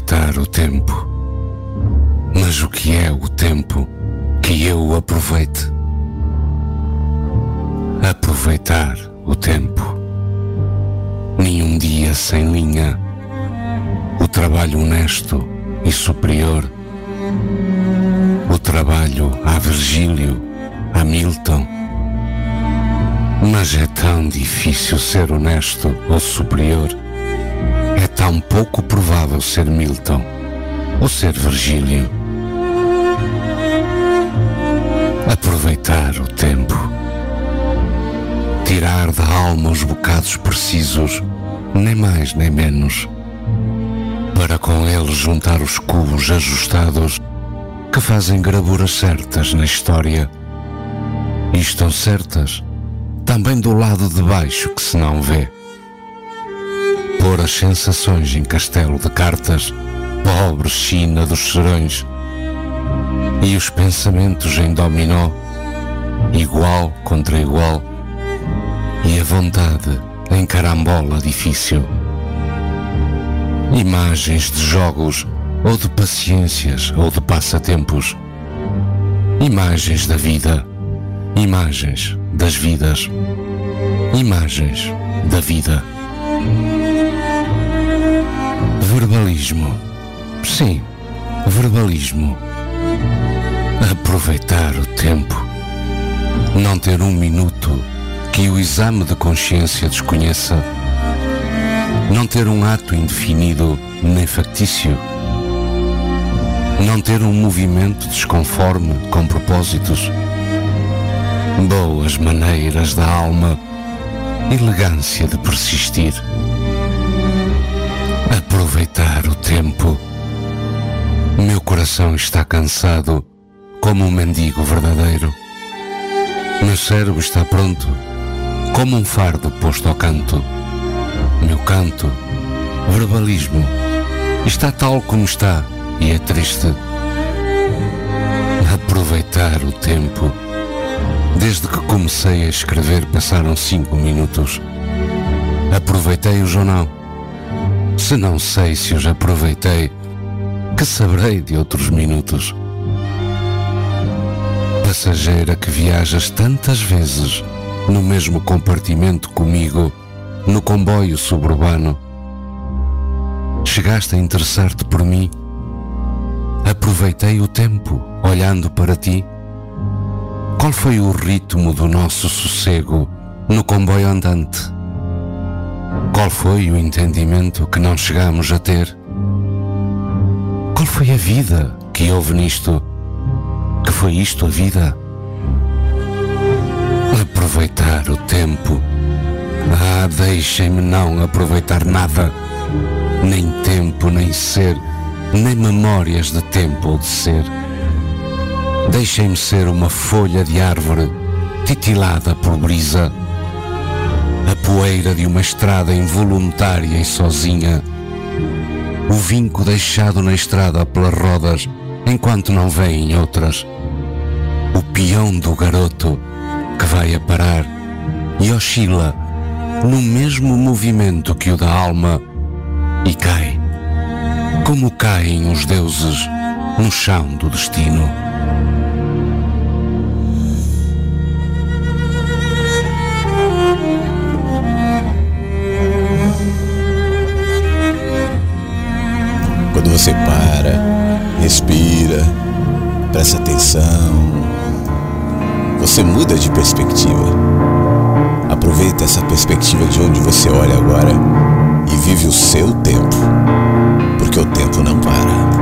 Aproveitar o tempo. Mas o que é o tempo que eu aproveite? Aproveitar o tempo. Nenhum dia sem linha. O trabalho honesto e superior. O trabalho a Virgílio, a Milton. Mas é tão difícil ser honesto ou superior tão pouco provável ser Milton ou ser Virgílio. Aproveitar o tempo. Tirar da alma os bocados precisos, nem mais nem menos, para com eles juntar os cubos ajustados que fazem gravuras certas na história. E estão certas também do lado de baixo que se não vê pôr as sensações em castelo de cartas, pobre China dos serões, e os pensamentos em dominó, igual contra igual, e a vontade em carambola difícil. Imagens de jogos, ou de paciências, ou de passatempos. Imagens da vida, imagens das vidas, imagens da vida. Verbalismo. Sim, verbalismo. Aproveitar o tempo. Não ter um minuto que o exame de consciência desconheça. Não ter um ato indefinido nem factício. Não ter um movimento desconforme com propósitos. Boas maneiras da alma, elegância de persistir. Aproveitar o tempo. Meu coração está cansado como um mendigo verdadeiro. Meu cérebro está pronto, como um fardo posto ao canto. Meu canto, verbalismo, está tal como está e é triste. Aproveitar o tempo. Desde que comecei a escrever passaram cinco minutos. Aproveitei-os ou não? Se não sei se os aproveitei, que saberei de outros minutos? passageira que viajas tantas vezes no mesmo compartimento comigo, no comboio suburbano. Chegaste a interessar-te por mim. Aproveitei o tempo olhando para ti. Qual foi o ritmo do nosso sossego no comboio andante? Qual foi o entendimento que não chegamos a ter? Qual foi a vida que houve nisto? Que foi isto a vida? Aproveitar o tempo. Ah, deixem-me não aproveitar nada. Nem tempo, nem ser, nem memórias de tempo ou de ser. Deixem-me ser uma folha de árvore titilada por brisa. Poeira de uma estrada involuntária e sozinha. O vinco deixado na estrada pelas rodas enquanto não vêm outras. O peão do garoto que vai a parar e oscila no mesmo movimento que o da alma e cai, como caem os deuses no chão do destino. Respira, presta atenção, você muda de perspectiva. Aproveita essa perspectiva de onde você olha agora e vive o seu tempo, porque o tempo não para.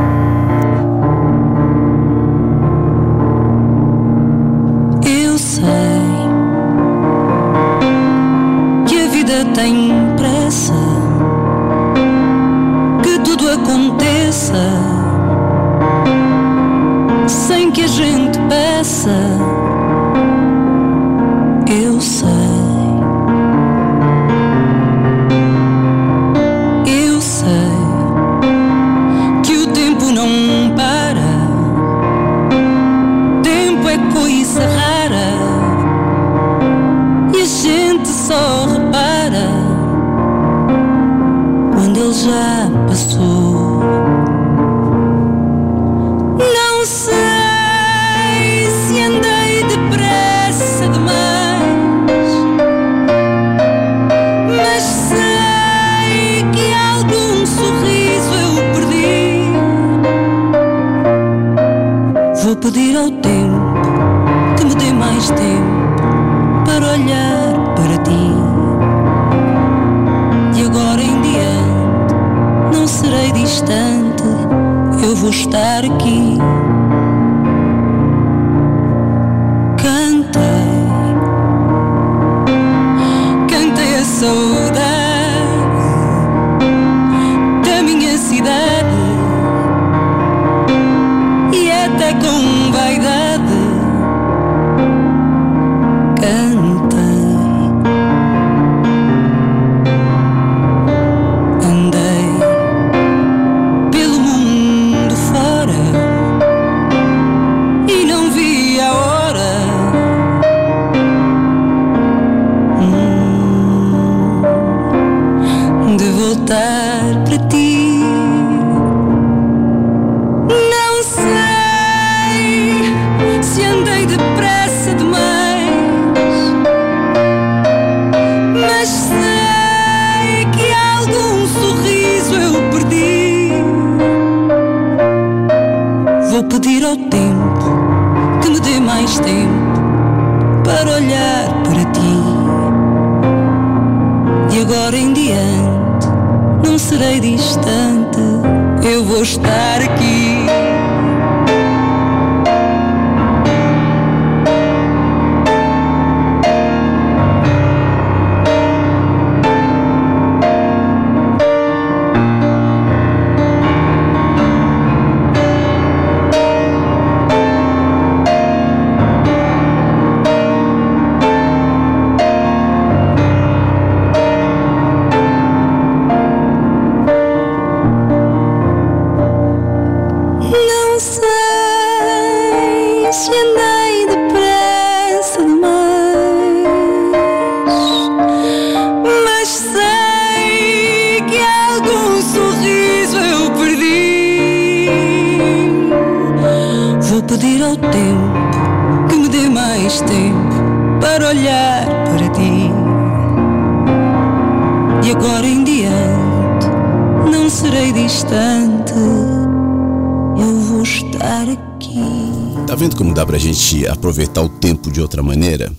Gente aproveitar o tempo de outra maneira?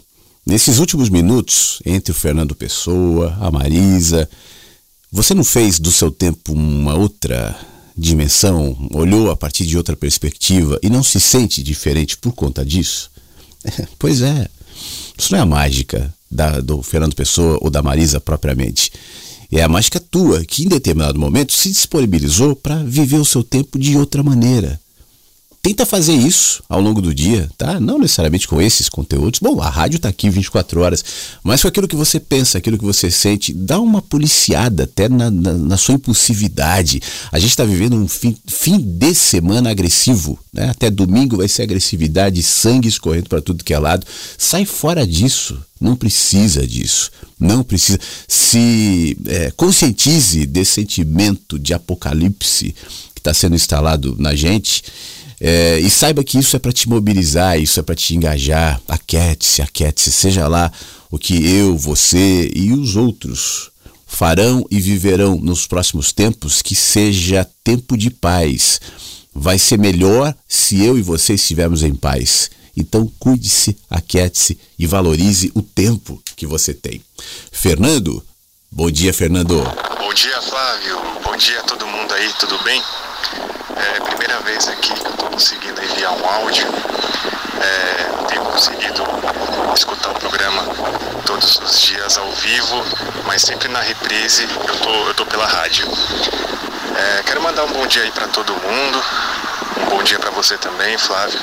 Nesses últimos minutos, entre o Fernando Pessoa, a Marisa, você não fez do seu tempo uma outra dimensão, olhou a partir de outra perspectiva e não se sente diferente por conta disso? pois é, isso não é a mágica da, do Fernando Pessoa ou da Marisa propriamente. É a mágica tua que em determinado momento se disponibilizou para viver o seu tempo de outra maneira Tenta fazer isso ao longo do dia, tá? Não necessariamente com esses conteúdos. Bom, a rádio está aqui 24 horas, mas com aquilo que você pensa, aquilo que você sente, dá uma policiada até na, na, na sua impulsividade. A gente está vivendo um fim, fim de semana agressivo, né? Até domingo vai ser agressividade, sangue escorrendo para tudo que é lado. Sai fora disso. Não precisa disso. Não precisa. Se é, conscientize desse sentimento de apocalipse que está sendo instalado na gente é, e saiba que isso é para te mobilizar, isso é para te engajar. Aquete-se, aquete-se, seja lá o que eu, você e os outros farão e viverão nos próximos tempos, que seja tempo de paz. Vai ser melhor se eu e você estivermos em paz. Então cuide-se, aquiete-se e valorize o tempo que você tem. Fernando, bom dia, Fernando. Bom dia, Flávio. Bom dia a todo mundo aí, tudo bem? É a primeira vez aqui que eu estou conseguindo enviar um áudio. É, tenho conseguido escutar o programa todos os dias ao vivo, mas sempre na reprise eu tô, eu tô pela rádio. É, quero mandar um bom dia aí para todo mundo. Um bom dia para você também, Flávio,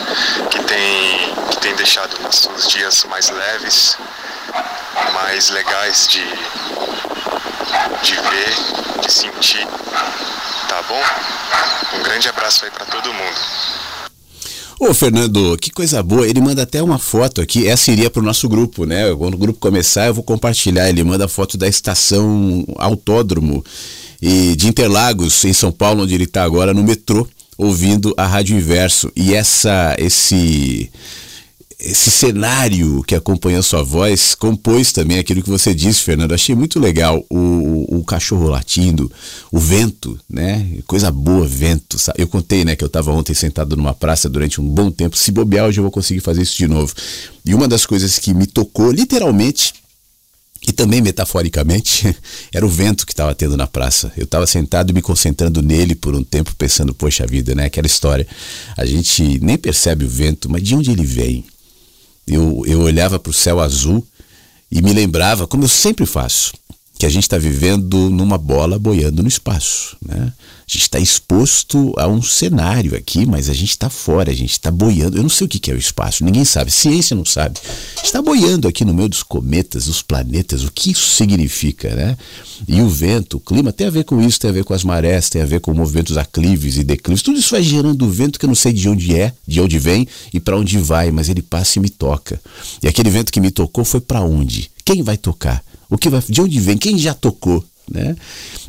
que tem, que tem deixado nossos dias mais leves, mais legais de, de ver, de sentir tá bom? Um grande abraço aí para todo mundo. Ô Fernando, que coisa boa. Ele manda até uma foto aqui. Essa iria para o nosso grupo, né? Quando o grupo começar, eu vou compartilhar. Ele manda a foto da estação Autódromo e de Interlagos, em São Paulo, onde ele está agora, no metrô, ouvindo a Rádio Inverso. E essa, esse esse cenário que acompanha sua voz compôs também aquilo que você disse, Fernando. Achei muito legal o, o cachorro latindo, o vento, né? Coisa boa, vento. Sabe? Eu contei, né, que eu estava ontem sentado numa praça durante um bom tempo. Se bobear, hoje eu vou conseguir fazer isso de novo. E uma das coisas que me tocou, literalmente, e também metaforicamente, era o vento que estava tendo na praça. Eu estava sentado me concentrando nele por um tempo, pensando, poxa vida, né? Aquela história. A gente nem percebe o vento, mas de onde ele vem? Eu, eu olhava para o céu azul e me lembrava, como eu sempre faço, que a gente está vivendo numa bola boiando no espaço. Né? A gente está exposto a um cenário aqui, mas a gente está fora, a gente está boiando. Eu não sei o que é o espaço, ninguém sabe, ciência não sabe. Está boiando aqui no meio dos cometas, dos planetas, o que isso significa, né? E o vento, o clima tem a ver com isso, tem a ver com as marés, tem a ver com movimentos aclives e declives. Tudo isso vai gerando vento que eu não sei de onde é, de onde vem e para onde vai, mas ele passa e me toca. E aquele vento que me tocou foi para onde? Quem vai tocar? O que vai, de onde vem? Quem já tocou? Né?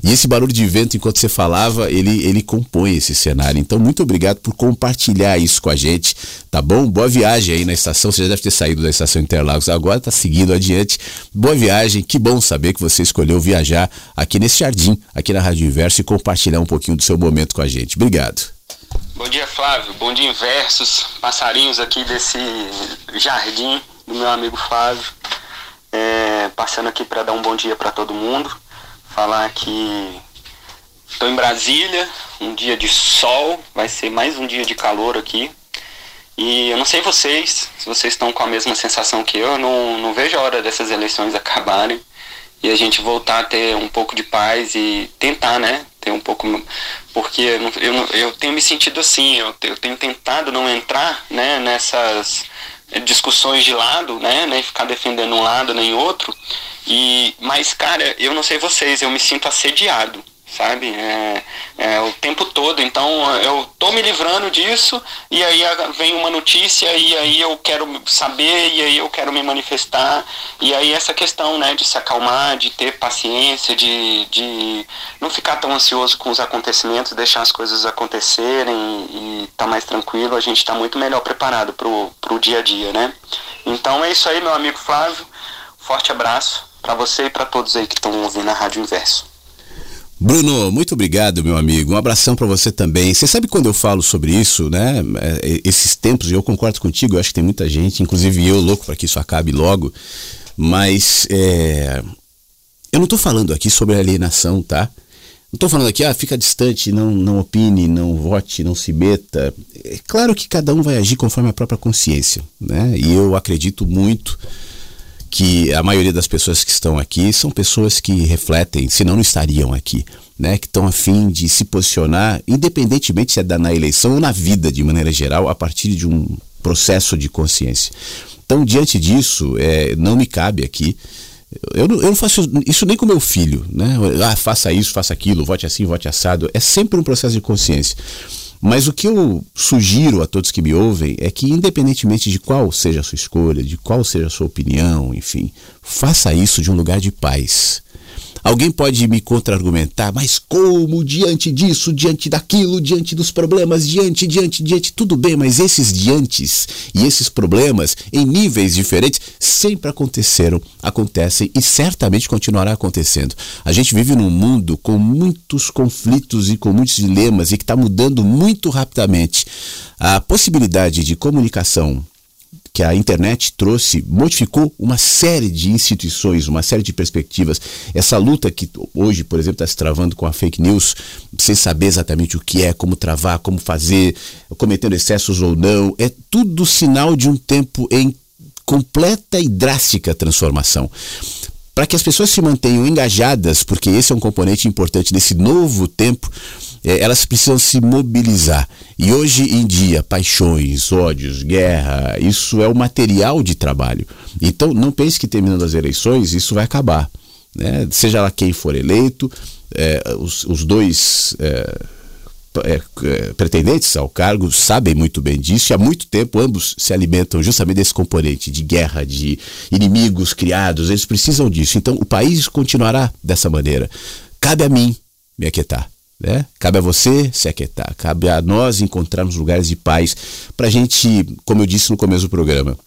E esse barulho de vento, enquanto você falava, ele, ele compõe esse cenário. Então, muito obrigado por compartilhar isso com a gente, tá bom? Boa viagem aí na estação. Você já deve ter saído da estação Interlagos agora, está seguindo adiante. Boa viagem, que bom saber que você escolheu viajar aqui nesse jardim, aqui na Rádio Inverso e compartilhar um pouquinho do seu momento com a gente. Obrigado. Bom dia, Flávio. Bom dia, Inversos. Passarinhos aqui desse jardim do meu amigo Flávio. É, passando aqui para dar um bom dia para todo mundo falar que Estou em Brasília, um dia de sol, vai ser mais um dia de calor aqui. E eu não sei vocês, se vocês estão com a mesma sensação que eu, eu não, não vejo a hora dessas eleições acabarem e a gente voltar a ter um pouco de paz e tentar, né? Ter um pouco. Porque eu, eu, eu tenho me sentido assim, eu, eu tenho tentado não entrar né, nessas discussões de lado, né? Nem ficar defendendo um lado nem outro. E, mas, cara, eu não sei vocês, eu me sinto assediado sabe? É, é, o tempo todo. Então eu tô me livrando disso e aí vem uma notícia e aí eu quero saber e aí eu quero me manifestar. E aí essa questão, né, de se acalmar, de ter paciência, de, de não ficar tão ansioso com os acontecimentos, deixar as coisas acontecerem e estar tá mais tranquilo, a gente está muito melhor preparado pro, pro dia a dia, né? Então é isso aí, meu amigo Flávio. Forte abraço para você e para todos aí que estão ouvindo a Rádio Inverso. Bruno, muito obrigado, meu amigo. Um abração para você também. Você sabe quando eu falo sobre isso, né? É, esses tempos, eu concordo contigo, eu acho que tem muita gente, inclusive eu, louco para que isso acabe logo. Mas é, eu não estou falando aqui sobre alienação, tá? Não estou falando aqui, ah, fica distante, não, não opine, não vote, não se meta. É claro que cada um vai agir conforme a própria consciência, né? E eu acredito muito que a maioria das pessoas que estão aqui são pessoas que refletem, senão não estariam aqui, né? Que estão a fim de se posicionar, independentemente se é na eleição ou na vida de maneira geral, a partir de um processo de consciência. Então, diante disso, é, não me cabe aqui. Eu não, eu não faço isso nem com meu filho, né? Ah, faça isso, faça aquilo, vote assim, vote assado. É sempre um processo de consciência. Mas o que eu sugiro a todos que me ouvem é que, independentemente de qual seja a sua escolha, de qual seja a sua opinião, enfim, faça isso de um lugar de paz. Alguém pode me contra-argumentar, mas como diante disso, diante daquilo, diante dos problemas, diante, diante, diante, tudo bem, mas esses diantes e esses problemas em níveis diferentes sempre aconteceram, acontecem e certamente continuará acontecendo. A gente vive num mundo com muitos conflitos e com muitos dilemas e que está mudando muito rapidamente. A possibilidade de comunicação que a internet trouxe, modificou uma série de instituições, uma série de perspectivas. Essa luta que hoje, por exemplo, está se travando com a fake news, sem saber exatamente o que é, como travar, como fazer, cometendo excessos ou não, é tudo sinal de um tempo em completa e drástica transformação para que as pessoas se mantenham engajadas, porque esse é um componente importante nesse novo tempo, é, elas precisam se mobilizar. E hoje em dia, paixões, ódios, guerra, isso é o material de trabalho. Então, não pense que terminando as eleições isso vai acabar. Né? Seja lá quem for eleito, é, os, os, dois. É, é, é, pretendentes ao cargo sabem muito bem disso e há muito tempo ambos se alimentam justamente desse componente de guerra, de inimigos criados, eles precisam disso. Então o país continuará dessa maneira. Cabe a mim me aquietar. Né? Cabe a você se aquietar, cabe a nós encontrarmos lugares de paz para a gente, como eu disse no começo do programa,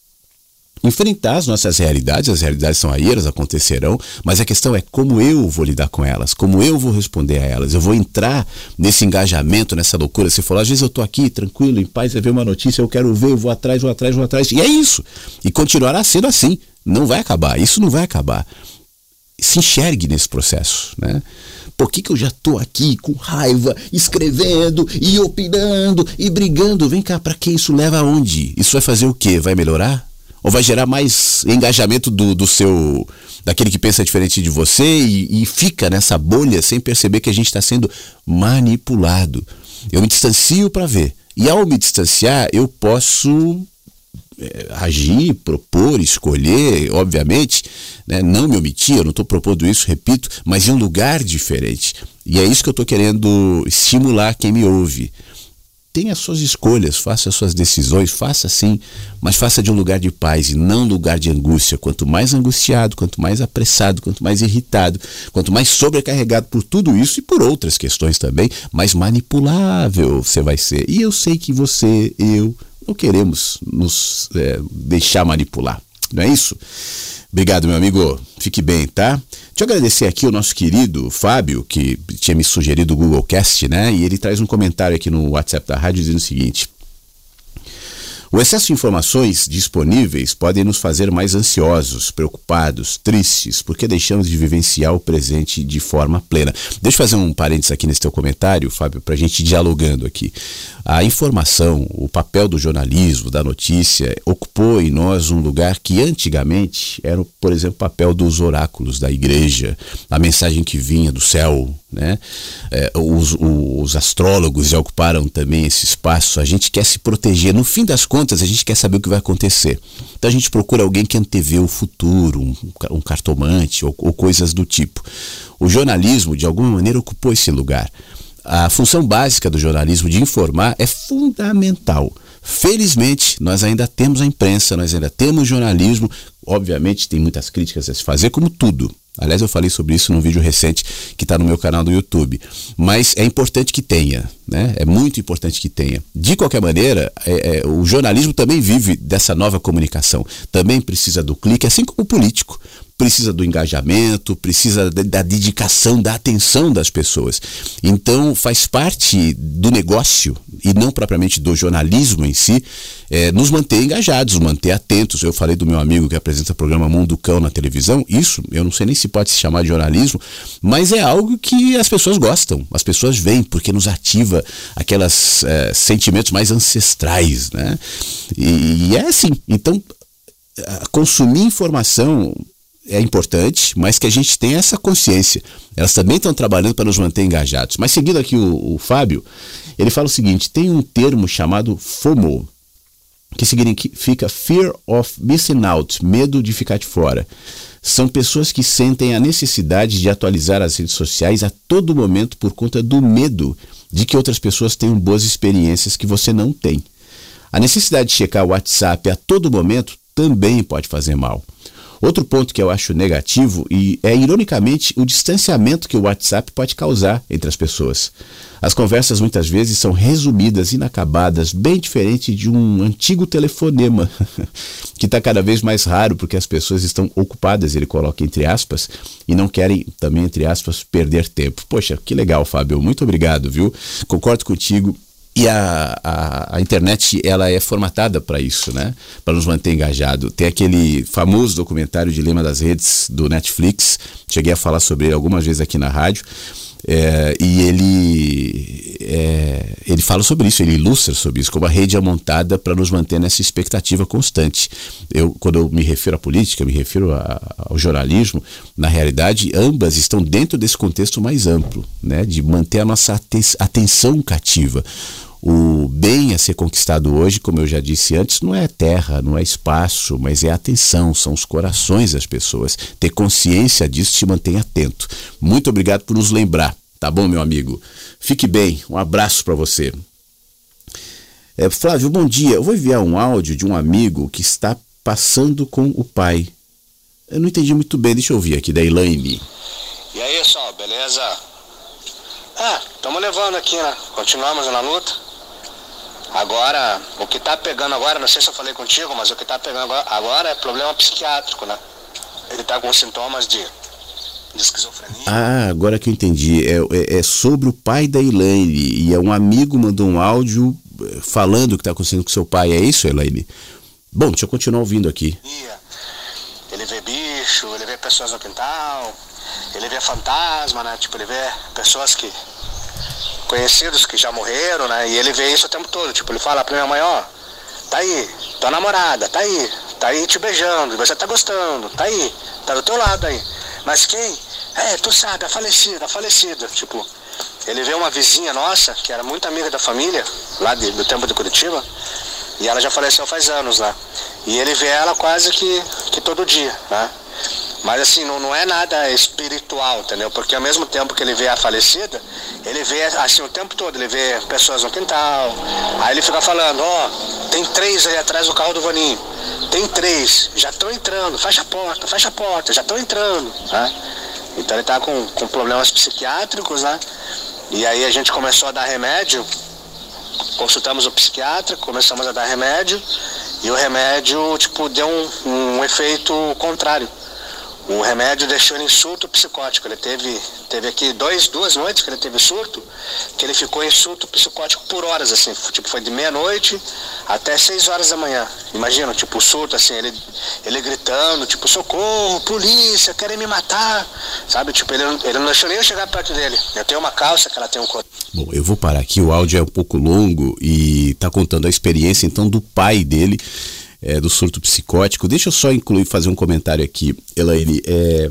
enfrentar as nossas realidades, as realidades são aí, elas acontecerão, mas a questão é como eu vou lidar com elas, como eu vou responder a elas. Eu vou entrar nesse engajamento, nessa loucura. Você falou, às vezes eu estou aqui tranquilo, em paz, vai ver uma notícia, eu quero ver, eu vou atrás, vou atrás, vou atrás. E é isso. E continuará sendo assim. Não vai acabar. Isso não vai acabar. Se enxergue nesse processo, né? Por que, que eu já estou aqui com raiva, escrevendo e opinando e brigando? Vem cá, para que isso leva aonde? Isso vai fazer o quê? Vai melhorar? Ou vai gerar mais engajamento do, do seu. daquele que pensa diferente de você e, e fica nessa bolha sem perceber que a gente está sendo manipulado. Eu me distancio para ver. E ao me distanciar, eu posso é, agir, propor, escolher, obviamente, né, não me omitir, eu não estou propondo isso, repito, mas em um lugar diferente. E é isso que eu estou querendo estimular quem me ouve tenha as suas escolhas, faça as suas decisões, faça sim, mas faça de um lugar de paz e não lugar de angústia. Quanto mais angustiado, quanto mais apressado, quanto mais irritado, quanto mais sobrecarregado por tudo isso e por outras questões também, mais manipulável você vai ser. E eu sei que você, eu, não queremos nos é, deixar manipular, não é isso? Obrigado, meu amigo. Fique bem, tá? Eu agradecer aqui o nosso querido Fábio, que tinha me sugerido o Google Cast, né? E ele traz um comentário aqui no WhatsApp da rádio dizendo o seguinte: O excesso de informações disponíveis podem nos fazer mais ansiosos, preocupados, tristes, porque deixamos de vivenciar o presente de forma plena. Deixa eu fazer um parênteses aqui nesse teu comentário, Fábio, para a gente dialogando aqui. A informação, o papel do jornalismo, da notícia, ocupou em nós um lugar que antigamente era, por exemplo, o papel dos oráculos da igreja, a mensagem que vinha do céu, né? É, os, os astrólogos já ocuparam também esse espaço. A gente quer se proteger. No fim das contas, a gente quer saber o que vai acontecer. Então a gente procura alguém que antevê o futuro, um, um cartomante ou, ou coisas do tipo. O jornalismo, de alguma maneira, ocupou esse lugar. A função básica do jornalismo de informar é fundamental. Felizmente, nós ainda temos a imprensa, nós ainda temos jornalismo. Obviamente, tem muitas críticas a se fazer, como tudo. Aliás, eu falei sobre isso num vídeo recente que está no meu canal do YouTube. Mas é importante que tenha, né? É muito importante que tenha. De qualquer maneira, é, é, o jornalismo também vive dessa nova comunicação. Também precisa do clique, assim como o político precisa do engajamento, precisa da, dedicação, da atenção das pessoas. Então, faz parte do negócio e não propriamente do jornalismo em si, é, nos manter engajados, manter atentos. Eu falei do meu amigo que apresenta o programa Mundo Cão na televisão. Isso, eu não sei nem se pode se chamar de jornalismo, mas é algo que as pessoas gostam, as pessoas veem, porque nos ativa aqueles é, sentimentos mais ancestrais, né? E, e é assim. Então, consumir informação é importante, mas que a gente tenha essa consciência. Elas também estão trabalhando para nos manter engajados. Mas seguindo aqui o, o Fábio, ele fala o seguinte: tem um termo chamado FOMO, que significa Fear of Missing Out, medo de ficar de fora. São pessoas que sentem a necessidade de atualizar as redes sociais a todo momento por conta do medo de que outras pessoas tenham boas experiências que você não tem. A necessidade de checar o WhatsApp a todo momento também pode fazer mal. Outro ponto que eu acho negativo e é ironicamente o distanciamento que o WhatsApp pode causar entre as pessoas. As conversas muitas vezes são resumidas, inacabadas, bem diferente de um antigo telefonema, que está cada vez mais raro porque as pessoas estão ocupadas, ele coloca entre aspas, e não querem também, entre aspas, perder tempo. Poxa, que legal, Fábio. Muito obrigado, viu? Concordo contigo. E a, a, a, internet ela é formatada para isso, né? Para nos manter engajado. Tem aquele famoso documentário Dilema das Redes do Netflix. Cheguei a falar sobre ele algumas vezes aqui na rádio. É, e ele, é, ele fala sobre isso, ele ilustra sobre isso, como a rede é montada para nos manter nessa expectativa constante. Eu, quando eu me refiro à política, me refiro a, ao jornalismo, na realidade, ambas estão dentro desse contexto mais amplo, né, de manter a nossa atenção cativa. O bem a ser conquistado hoje, como eu já disse antes, não é terra, não é espaço, mas é atenção, são os corações das pessoas. Ter consciência disso te mantém atento. Muito obrigado por nos lembrar, tá bom, meu amigo? Fique bem, um abraço para você. É, Flávio, bom dia. Eu vou enviar um áudio de um amigo que está passando com o pai. Eu não entendi muito bem, deixa eu ouvir aqui, da Elaine. E aí, pessoal, beleza? Ah, estamos levando aqui, né? Continuamos na luta. Agora, o que está pegando agora, não sei se eu falei contigo, mas o que está pegando agora, é problema psiquiátrico, né? Ele está com sintomas de, de, esquizofrenia. Ah, agora que eu entendi. É, é, é, sobre o pai da Elaine. E é um amigo mandou um áudio eh, falando o que está acontecendo com seu pai. É isso, Elaine? Bom, deixa eu continuar ouvindo aqui. Ele vê bicho, ele vê pessoas no quintal, ele vê fantasma, né? Tipo, ele vê pessoas que conhecidos que já morreram, né? E ele vê isso o tempo todo. Tipo, ele fala pra minha mãe, ó, tá aí, tua namorada, tá aí, tá aí te beijando, você tá gostando, tá aí, tá do teu lado aí. Mas quem? É, tu sabe, a falecida, a falecida. Tipo, ele vê uma vizinha nossa, que era muito amiga da família, lá de, do tempo de Curitiba, e ela já faleceu faz anos lá. E ele vê ela quase que, que todo dia, né? Mas assim, não, não é nada espiritual, entendeu? Porque ao mesmo tempo que ele vê a falecida, ele vê assim o tempo todo, ele vê pessoas no quintal. Aí ele fica falando, ó, oh, tem três aí atrás do carro do Vaninho. Tem três, já estão entrando, fecha a porta, fecha a porta, já estão entrando. Né? Então ele tá com, com problemas psiquiátricos, né? E aí a gente começou a dar remédio, consultamos o psiquiatra, começamos a dar remédio, e o remédio, tipo, deu um, um efeito contrário o remédio deixou ele em surto psicótico. Ele teve, teve aqui dois, duas noites que ele teve surto, que ele ficou em surto psicótico por horas, assim. Tipo, foi de meia-noite até seis horas da manhã. Imagina, tipo, o surto, assim, ele, ele gritando, tipo, socorro, polícia, querem me matar. Sabe, tipo, ele, ele não deixou nem eu chegar perto dele. Eu tenho uma calça que ela tem um corpo. Bom, eu vou parar aqui, o áudio é um pouco longo e tá contando a experiência então do pai dele é, do surto psicótico. Deixa eu só incluir, fazer um comentário aqui, Elaine. É,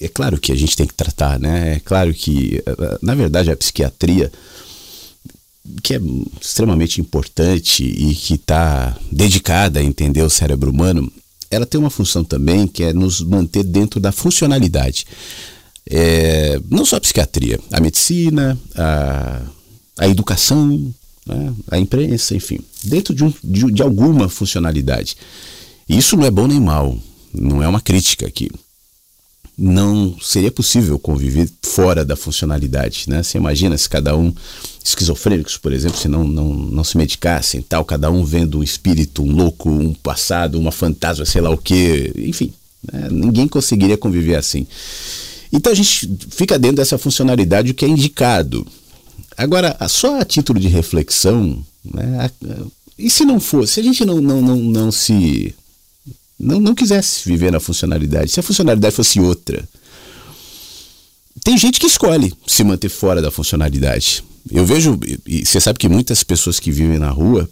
é claro que a gente tem que tratar, né? É claro que, na verdade, a psiquiatria, que é extremamente importante e que está dedicada a entender o cérebro humano, ela tem uma função também que é nos manter dentro da funcionalidade. É, não só a psiquiatria, a medicina, a, a educação, né, a imprensa, enfim, dentro de, um, de, de alguma funcionalidade. Isso não é bom nem mal, não é uma crítica aqui. Não seria possível conviver fora da funcionalidade, né? Você imagina se cada um, esquizofrênicos, por exemplo, se não, não, não se medicassem, tal, cada um vendo um espírito, um louco, um passado, uma fantasma, sei lá o que, enfim, né? ninguém conseguiria conviver assim. Então a gente fica dentro dessa funcionalidade o que é indicado. Agora, só a título de reflexão, né, e se não fosse, se a gente não, não, não, não se. Não, não quisesse viver na funcionalidade, se a funcionalidade fosse outra. Tem gente que escolhe se manter fora da funcionalidade. Eu vejo, e você sabe que muitas pessoas que vivem na rua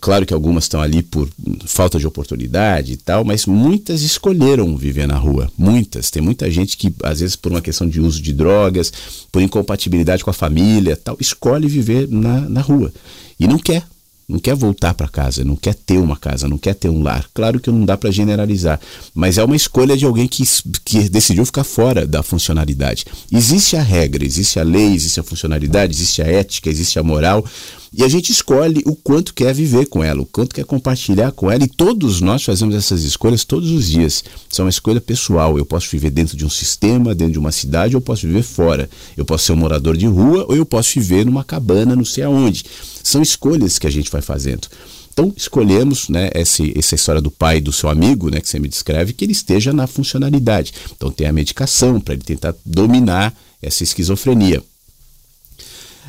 Claro que algumas estão ali por falta de oportunidade e tal, mas muitas escolheram viver na rua. Muitas. Tem muita gente que, às vezes, por uma questão de uso de drogas, por incompatibilidade com a família tal, escolhe viver na, na rua. E não quer não quer voltar para casa, não quer ter uma casa, não quer ter um lar. Claro que não dá para generalizar, mas é uma escolha de alguém que, que decidiu ficar fora da funcionalidade. Existe a regra, existe a lei, existe a funcionalidade, existe a ética, existe a moral, e a gente escolhe o quanto quer viver com ela, o quanto quer compartilhar com ela, e todos nós fazemos essas escolhas todos os dias. São uma escolha pessoal. Eu posso viver dentro de um sistema, dentro de uma cidade, ou posso viver fora. Eu posso ser um morador de rua, ou eu posso viver numa cabana, não sei aonde. São escolhas que a gente vai fazendo. Então escolhemos, né, essa, essa história do pai do seu amigo, né, que você me descreve, que ele esteja na funcionalidade. Então tem a medicação para ele tentar dominar essa esquizofrenia.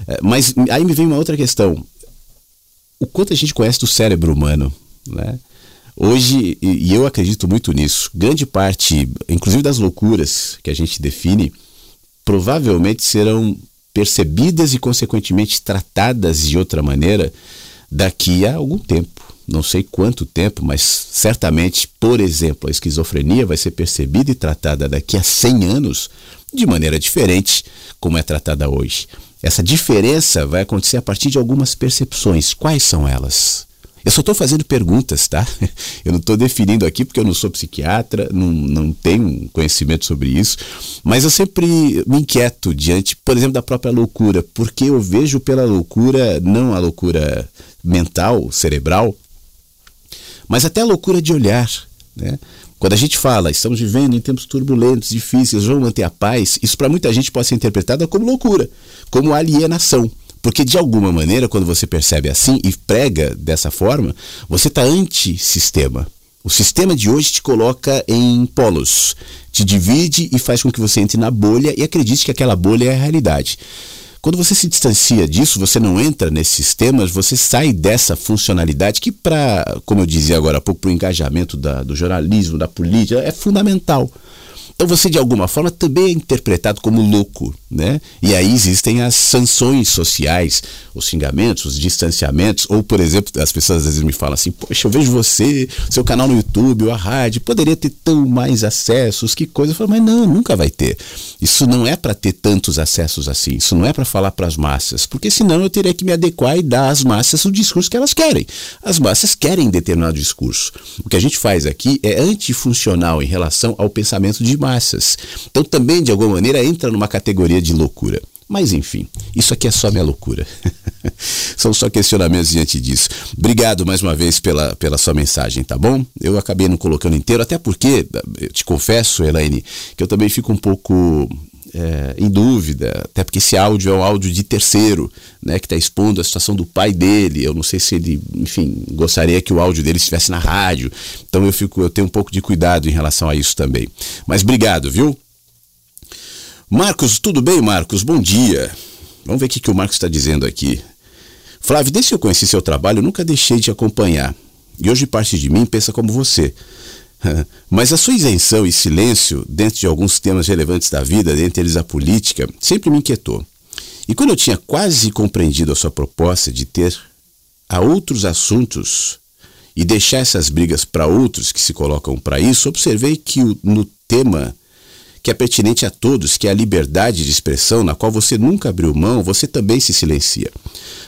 É, mas aí me vem uma outra questão. O quanto a gente conhece do cérebro humano, né? Hoje, e eu acredito muito nisso, grande parte, inclusive das loucuras que a gente define, provavelmente serão percebidas e, consequentemente, tratadas de outra maneira daqui a algum tempo. Não sei quanto tempo, mas certamente, por exemplo, a esquizofrenia vai ser percebida e tratada daqui a 100 anos de maneira diferente como é tratada hoje. Essa diferença vai acontecer a partir de algumas percepções. Quais são elas? Eu só estou fazendo perguntas, tá? Eu não estou definindo aqui porque eu não sou psiquiatra, não, não tenho conhecimento sobre isso, mas eu sempre me inquieto diante, por exemplo, da própria loucura, porque eu vejo pela loucura, não a loucura mental, cerebral, mas até a loucura de olhar, né? Quando a gente fala, estamos vivendo em tempos turbulentos, difíceis, vamos manter a paz, isso para muita gente pode ser interpretado como loucura, como alienação. Porque de alguma maneira, quando você percebe assim e prega dessa forma, você está anti-sistema. O sistema de hoje te coloca em polos, te divide e faz com que você entre na bolha e acredite que aquela bolha é a realidade. Quando você se distancia disso, você não entra nesses sistemas, você sai dessa funcionalidade que, para, como eu dizia agora há pouco, para o engajamento da, do jornalismo, da política, é fundamental. Então você de alguma forma também é interpretado como louco, né? E aí existem as sanções sociais, os xingamentos, os distanciamentos, ou por exemplo, as pessoas às vezes me falam assim: "Poxa, eu vejo você, seu canal no YouTube ou a rádio, poderia ter tão mais acessos, que coisa". Eu falo: "Mas não, nunca vai ter. Isso não é para ter tantos acessos assim, isso não é para falar para as massas, porque senão eu teria que me adequar e dar às massas o discurso que elas querem. As massas querem determinado discurso. O que a gente faz aqui é antifuncional em relação ao pensamento de massa Então também, de alguma maneira, entra numa categoria de loucura. Mas enfim, isso aqui é só minha loucura. São só questionamentos diante disso. Obrigado mais uma vez pela, pela sua mensagem, tá bom? Eu acabei não colocando inteiro, até porque, eu te confesso, Elaine, que eu também fico um pouco é, em dúvida, até porque esse áudio é um áudio de terceiro, né, que está expondo a situação do pai dele. Eu não sei se ele, enfim, gostaria que o áudio dele estivesse na rádio. Então eu fico, eu tenho um pouco de cuidado em relação a isso também. Mas obrigado, viu? Marcos, tudo bem, Marcos? Bom dia. Vamos ver o que, que o Marcos está dizendo aqui. Flávio, desde que eu conheci seu trabalho, eu nunca deixei de acompanhar. E hoje parte de mim pensa como você. Mas a sua isenção e silêncio dentro de alguns temas relevantes da vida, dentre eles a política, sempre me inquietou. E quando eu tinha quase compreendido a sua proposta de ter a outros assuntos e deixar essas brigas para outros que se colocam para isso, observei que no tema que é pertinente a todos, que é a liberdade de expressão, na qual você nunca abriu mão, você também se silencia.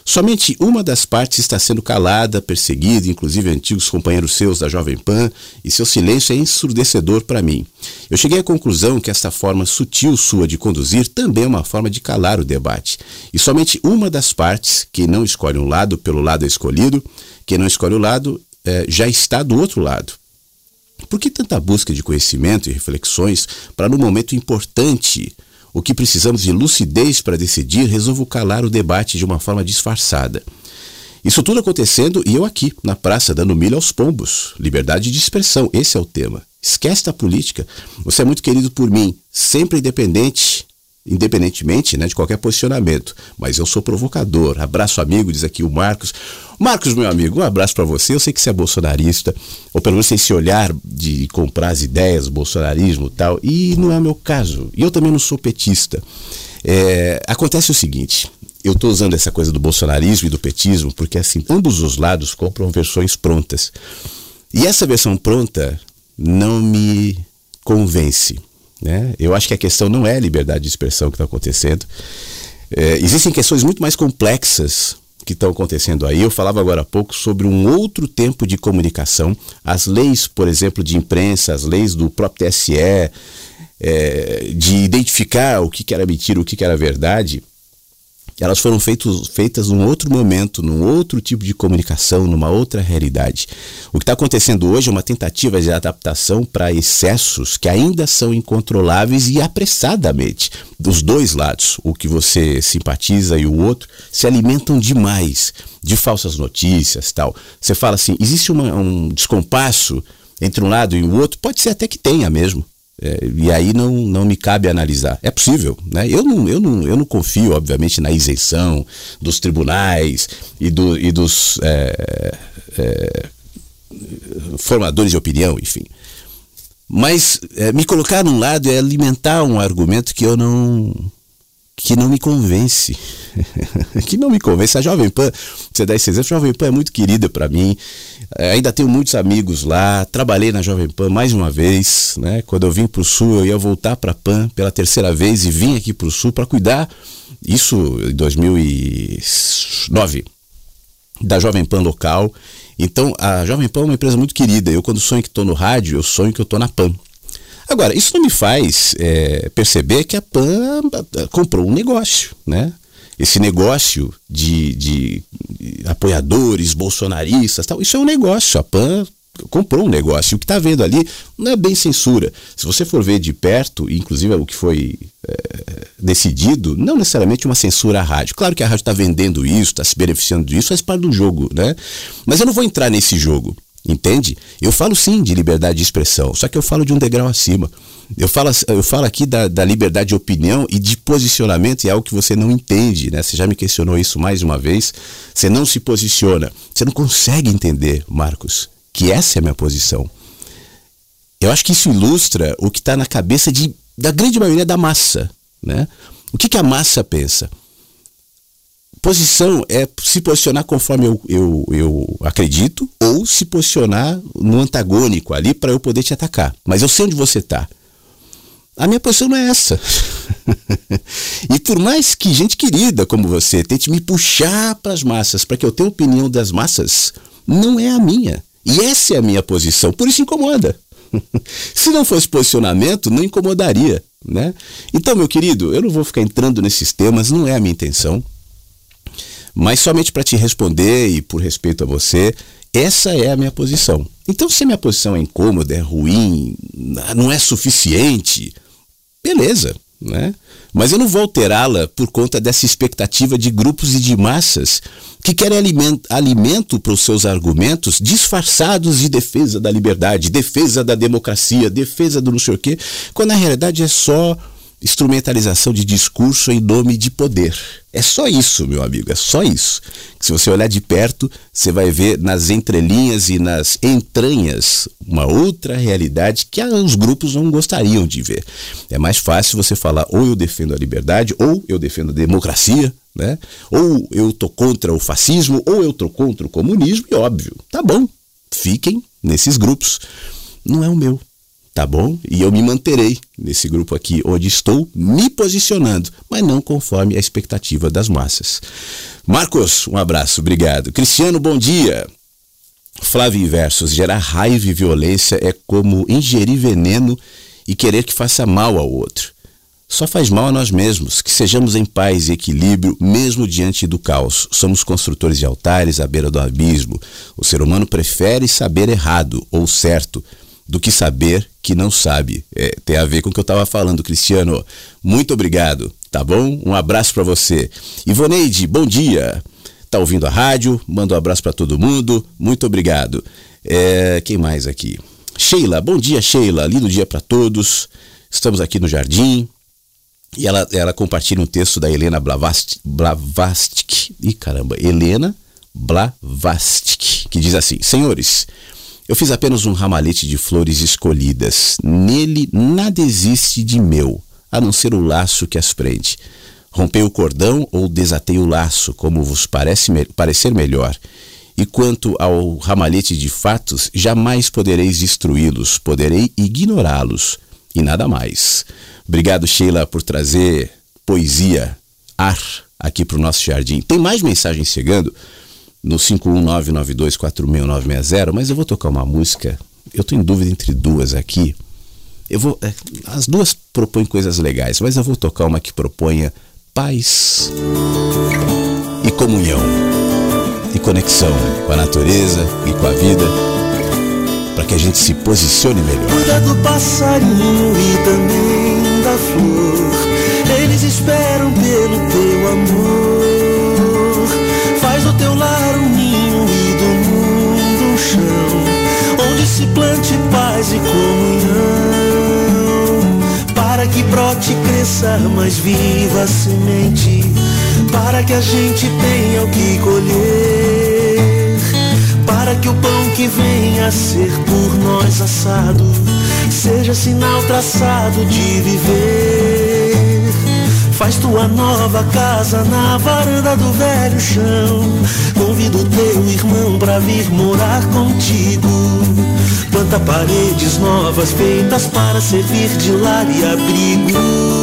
Somente uma das partes está sendo calada, perseguida, inclusive antigos companheiros seus da Jovem Pan, e seu silêncio é ensurdecedor para mim. Eu cheguei à conclusão que esta forma sutil sua de conduzir também é uma forma de calar o debate. E somente uma das partes, que não escolhe um lado pelo lado escolhido, que não escolhe o lado, é, já está do outro lado. Por que tanta busca de conhecimento e reflexões para, no momento importante, o que precisamos de lucidez para decidir, resolvo calar o debate de uma forma disfarçada? Isso tudo acontecendo e eu aqui, na praça, dando milho aos pombos. Liberdade de expressão, esse é o tema. Esquece da política. Você é muito querido por mim, sempre independente independentemente né, de qualquer posicionamento. Mas eu sou provocador. Abraço, amigo, diz aqui o Marcos. Marcos, meu amigo, um abraço para você. Eu sei que você é bolsonarista, ou pelo menos tem esse olhar de comprar as ideias, bolsonarismo tal, e não é o meu caso. E eu também não sou petista. É, acontece o seguinte. Eu estou usando essa coisa do bolsonarismo e do petismo porque assim ambos os lados compram versões prontas e essa versão pronta não me convence. Né? Eu acho que a questão não é liberdade de expressão que está acontecendo. É, existem questões muito mais complexas que estão acontecendo aí. Eu falava agora há pouco sobre um outro tempo de comunicação. As leis, por exemplo, de imprensa, as leis do próprio TSE, é, de identificar o que, era mentira, o que era verdade elas foram feitos, feitas num outro momento, num outro tipo de comunicação, numa outra realidade. O que está acontecendo hoje é uma tentativa de adaptação para excessos que ainda são incontroláveis e apressadamente. Dos dois lados, o que você simpatiza e o outro, se alimentam demais de falsas notícias tal. Você fala assim, existe uma, um descompasso entre um lado e o outro? Pode ser até que tenha mesmo. É, e aí não, não me cabe analisar. É possível, né? Eu não, eu, não, eu não confio, obviamente, na isenção dos tribunais e, do, e dos é, é, formadores de opinião, enfim. Mas é, me colocar num lado é alimentar um argumento que eu não que não me convence. que não me convence. A Jovem Pan, você dá esse exemplo, a Jovem Pan é muito querida para mim. É, ainda tenho muitos amigos lá. Trabalhei na Jovem Pan mais uma vez. Né? Quando eu vim para o Sul, eu ia voltar para a Pan pela terceira vez e vim aqui para o Sul para cuidar. Isso em 2009 da Jovem Pan local. Então, a Jovem Pan é uma empresa muito querida. Eu, quando sonho que estou no rádio, eu sonho que eu estou na Pan. Agora, isso não me faz é, perceber que a PAN comprou um negócio, né? Esse negócio de, de, apoiadores bolsonaristas, tal, isso é um negócio. A PAN comprou um negócio. O que está vendo ali não é bem censura. Se você for ver de perto, inclusive o que foi é, decidido, não necessariamente uma censura à rádio. Claro que a rádio está vendendo isso, está se beneficiando disso, faz parte do jogo, né? Mas eu não vou entrar nesse jogo. Entende? Eu falo sim de liberdade de expressão, só que eu falo de um degrau acima. Eu falo, eu falo aqui da, da liberdade de opinião e de posicionamento, e é algo que você não entende, né? Você já me questionou isso mais uma vez. Você não se posiciona. Você não consegue entender, Marcos, que essa é a minha posição. Eu acho que isso ilustra o que está na cabeça de, da grande maioria da massa. Né? O que, que a massa pensa? Posição é se posicionar conforme eu, eu, eu acredito ou se posicionar no antagônico ali para eu poder te atacar. Mas eu sei onde você está. A minha posição não é essa. e por mais que gente querida como você tente me puxar para as massas, para que eu tenha opinião das massas, não é a minha. E essa é a minha posição. Por isso incomoda. Se não fosse posicionamento, não incomodaria. Né? Então, meu querido, eu não vou ficar entrando nesses temas, não é a minha intenção. Mas somente para te responder e por respeito a você, essa é a minha posição. Então, se a minha posição é incômoda, é ruim, não é suficiente, beleza. né? Mas eu não vou alterá-la por conta dessa expectativa de grupos e de massas que querem alimento, alimento para os seus argumentos disfarçados de defesa da liberdade, defesa da democracia, defesa do não sei o quê, quando na realidade é só instrumentalização de discurso em nome de poder. É só isso, meu amigo, é só isso. Se você olhar de perto, você vai ver nas entrelinhas e nas entranhas uma outra realidade que os grupos não gostariam de ver. É mais fácil você falar ou eu defendo a liberdade, ou eu defendo a democracia, né? Ou eu tô contra o fascismo, ou eu tô contra o comunismo, e óbvio, tá bom. Fiquem nesses grupos. Não é o meu tá bom? E eu me manterei nesse grupo aqui onde estou me posicionando, mas não conforme a expectativa das massas. Marcos, um abraço, obrigado. Cristiano, bom dia. Flávio Versos, gerar raiva e violência é como ingerir veneno e querer que faça mal ao outro. Só faz mal a nós mesmos, que sejamos em paz e equilíbrio, mesmo diante do caos. Somos construtores de altares à beira do abismo. O ser humano prefere saber errado ou certo do que saber que não sabe. É, tem a ver com o que eu estava falando, Cristiano. Muito obrigado, tá bom? Um abraço para você. Ivoneide, bom dia. Tá ouvindo a rádio? Manda um abraço para todo mundo. Muito obrigado. É, quem mais aqui? Sheila, bom dia, Sheila. Lindo dia para todos. Estamos aqui no jardim. E ela, ela compartilha um texto da Helena Blavast, Blavastik. Ih, caramba, Helena Blavastik, que diz assim: Senhores, eu fiz apenas um ramalhete de flores escolhidas. Nele nada existe de meu, a não ser o laço que as prende. Rompei o cordão ou desatei o laço, como vos parece me parecer melhor. E quanto ao ramalhete de fatos, jamais podereis destruí-los, poderei ignorá-los e nada mais. Obrigado, Sheila, por trazer poesia, ar aqui para o nosso jardim. Tem mais mensagens chegando no 51992466960, mas eu vou tocar uma música. Eu estou em dúvida entre duas aqui. Eu vou, é, as duas propõem coisas legais, mas eu vou tocar uma que proponha paz e comunhão e conexão com a natureza e com a vida, para que a gente se posicione melhor. Cuida do passarinho e também da flor. Eles esperam pelo teu amor. Faz do teu lar se plante paz e comunhão. Para que brote e cresça mais viva a semente, para que a gente tenha o que colher. Para que o pão que venha a ser por nós assado, seja sinal traçado de viver. Faz tua nova casa na varanda do velho chão. Convido teu irmão pra vir morar contigo. Planta paredes novas feitas para servir de lar e abrigo.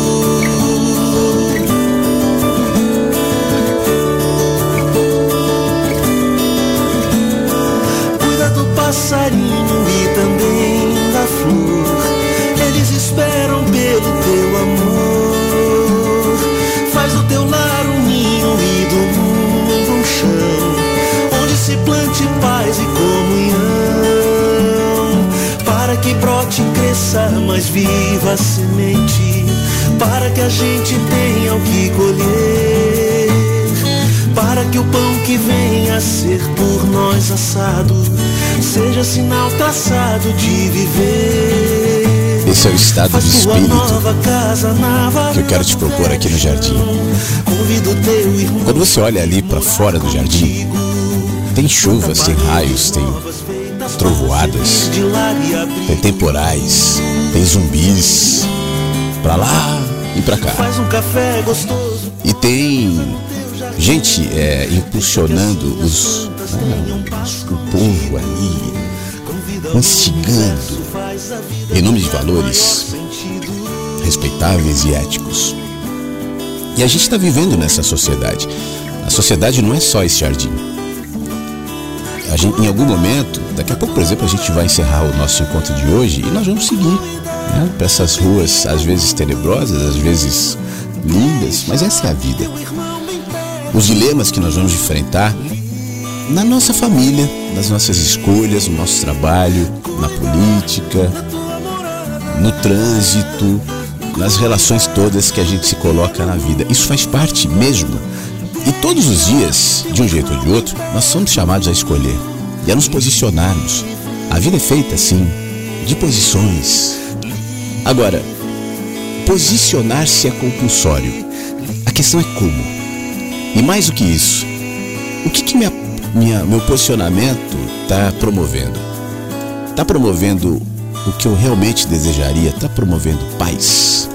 Cresça mais viva a semente, para que a gente tenha o que colher. Para que o pão que venha a ser por nós assado, seja sinal traçado de viver. Esse é o estado de espírito que eu quero te propor aqui no jardim. Quando você olha ali para fora do jardim, tem chuvas, tem raios, tem trovoadas, tem temporais, tem zumbis, pra lá e pra cá. Faz um café gostoso. E tem gente é, impulsionando os, o povo ali, instigando em nome de valores respeitáveis e éticos. E a gente está vivendo nessa sociedade. A sociedade não é só esse jardim. A gente, em algum momento, daqui a pouco, por exemplo, a gente vai encerrar o nosso encontro de hoje e nós vamos seguir né, para essas ruas, às vezes tenebrosas, às vezes lindas, mas essa é a vida. Os dilemas que nós vamos enfrentar na nossa família, nas nossas escolhas, no nosso trabalho, na política, no trânsito, nas relações todas que a gente se coloca na vida. Isso faz parte mesmo. E todos os dias, de um jeito ou de outro, nós somos chamados a escolher e a nos posicionarmos. A vida é feita, sim, de posições. Agora, posicionar-se é compulsório. A questão é como. E mais do que isso, o que, que minha, minha, meu posicionamento está promovendo? Está promovendo o que eu realmente desejaria? Está promovendo paz?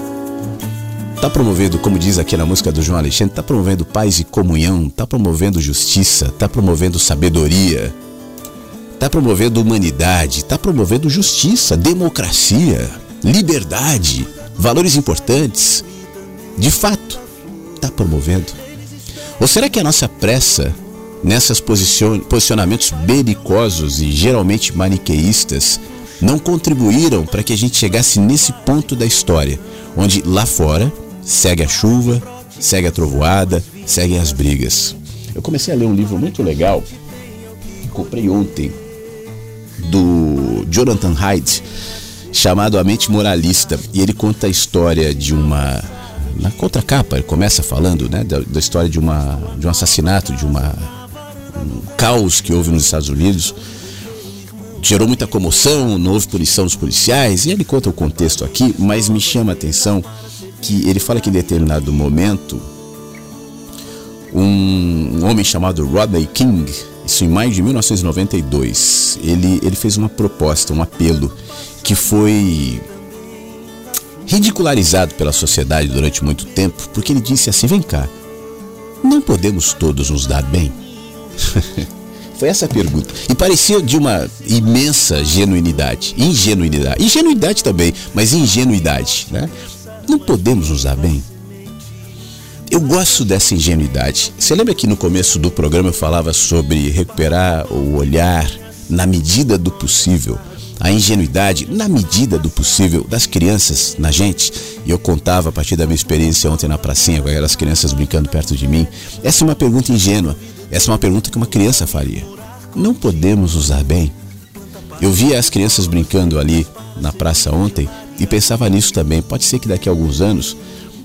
Está promovendo, como diz aqui na música do João Alexandre, está promovendo paz e comunhão, está promovendo justiça, está promovendo sabedoria, está promovendo humanidade, está promovendo justiça, democracia, liberdade, valores importantes. De fato, está promovendo? Ou será que a nossa pressa nessas posicionamentos belicosos e geralmente maniqueístas não contribuíram para que a gente chegasse nesse ponto da história, onde lá fora segue a chuva, segue a trovoada, seguem as brigas. Eu comecei a ler um livro muito legal, comprei ontem, do Jonathan Haidt, chamado A Mente Moralista. E ele conta a história de uma. Na contracapa, ele começa falando né, da, da história de, uma, de um assassinato, de uma, um caos que houve nos Estados Unidos. Gerou muita comoção, não houve punição dos policiais, e ele conta o contexto aqui, mas me chama a atenção que ele fala que em determinado momento um, homem chamado Rodney King isso em maio de 1992, ele, ele fez uma proposta, um apelo que foi ridicularizado pela sociedade durante muito tempo, porque ele disse assim: vem cá, não podemos todos nos dar bem? Foi essa a pergunta. E parecia de uma imensa genuinidade. Ingenuidade. Ingenuidade também, mas ingenuidade. Né? Não podemos nos dar bem? Eu gosto dessa ingenuidade. Você lembra que no começo do programa eu falava sobre recuperar o olhar na medida do possível, a ingenuidade na medida do possível das crianças na gente? E eu contava a partir da minha experiência ontem na pracinha com aquelas crianças brincando perto de mim. Essa é uma pergunta ingênua. Essa é uma pergunta que uma criança faria. Não podemos usar bem? Eu via as crianças brincando ali na praça ontem e pensava nisso também. Pode ser que daqui a alguns anos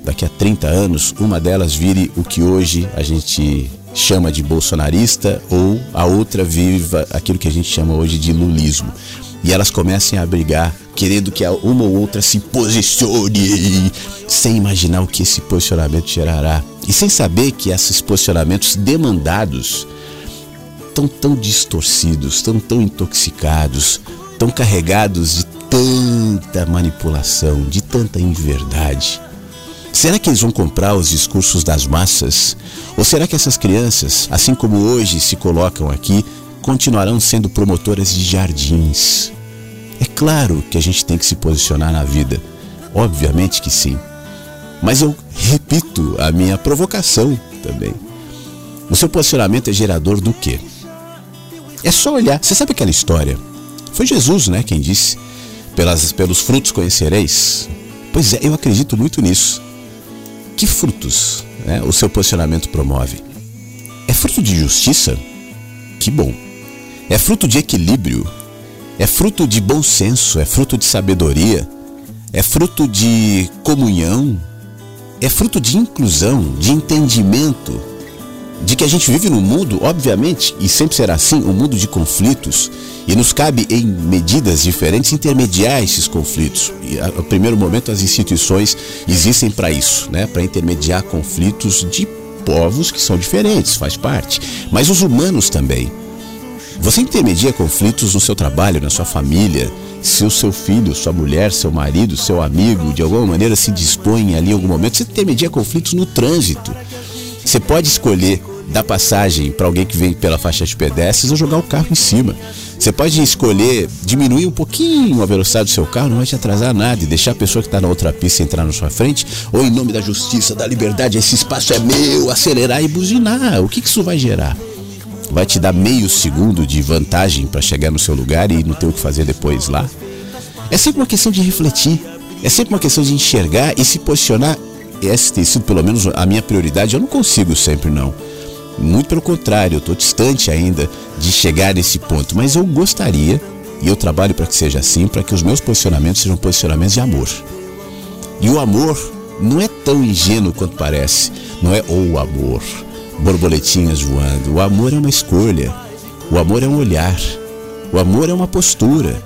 daqui a 30 anos, uma delas vire o que hoje a gente chama de bolsonarista ou a outra viva aquilo que a gente chama hoje de lulismo. E elas comecem a brigar, querendo que uma ou outra se posicione, sem imaginar o que esse posicionamento gerará. E sem saber que esses posicionamentos demandados estão tão distorcidos, estão tão intoxicados, tão carregados de tanta manipulação, de tanta inverdade Será que eles vão comprar os discursos das massas? Ou será que essas crianças, assim como hoje se colocam aqui, continuarão sendo promotoras de jardins? É claro que a gente tem que se posicionar na vida. Obviamente que sim. Mas eu repito a minha provocação também. O seu posicionamento é gerador do quê? É só olhar. Você sabe aquela história? Foi Jesus, né, quem disse: Pelas, pelos frutos conhecereis. Pois é, eu acredito muito nisso que frutos né, o seu posicionamento promove? É fruto de justiça? Que bom. É fruto de equilíbrio? É fruto de bom senso? É fruto de sabedoria? É fruto de comunhão? É fruto de inclusão, de entendimento? De que a gente vive num mundo, obviamente, e sempre será assim, um mundo de conflitos, e nos cabe em medidas diferentes intermediar esses conflitos. E a, primeiro momento as instituições existem para isso, né, para intermediar conflitos de povos que são diferentes, faz parte, mas os humanos também. Você intermedia conflitos no seu trabalho, na sua família, se o seu filho, sua mulher, seu marido, seu amigo, de alguma maneira se dispõe ali em algum momento, você intermedia conflitos no trânsito. Você pode escolher dar passagem para alguém que vem pela faixa de pedestres ou jogar o carro em cima. Você pode escolher diminuir um pouquinho a velocidade do seu carro, não vai te atrasar nada e deixar a pessoa que está na outra pista entrar na sua frente, ou em nome da justiça, da liberdade, esse espaço é meu, acelerar e buzinar. O que, que isso vai gerar? Vai te dar meio segundo de vantagem para chegar no seu lugar e não ter o que fazer depois lá? É sempre uma questão de refletir, é sempre uma questão de enxergar e se posicionar. Essa tem sido pelo menos a minha prioridade. Eu não consigo sempre, não. Muito pelo contrário, eu estou distante ainda de chegar nesse ponto, mas eu gostaria, e eu trabalho para que seja assim, para que os meus posicionamentos sejam posicionamentos de amor. E o amor não é tão ingênuo quanto parece. Não é o amor, borboletinhas voando. O amor é uma escolha. O amor é um olhar. O amor é uma postura.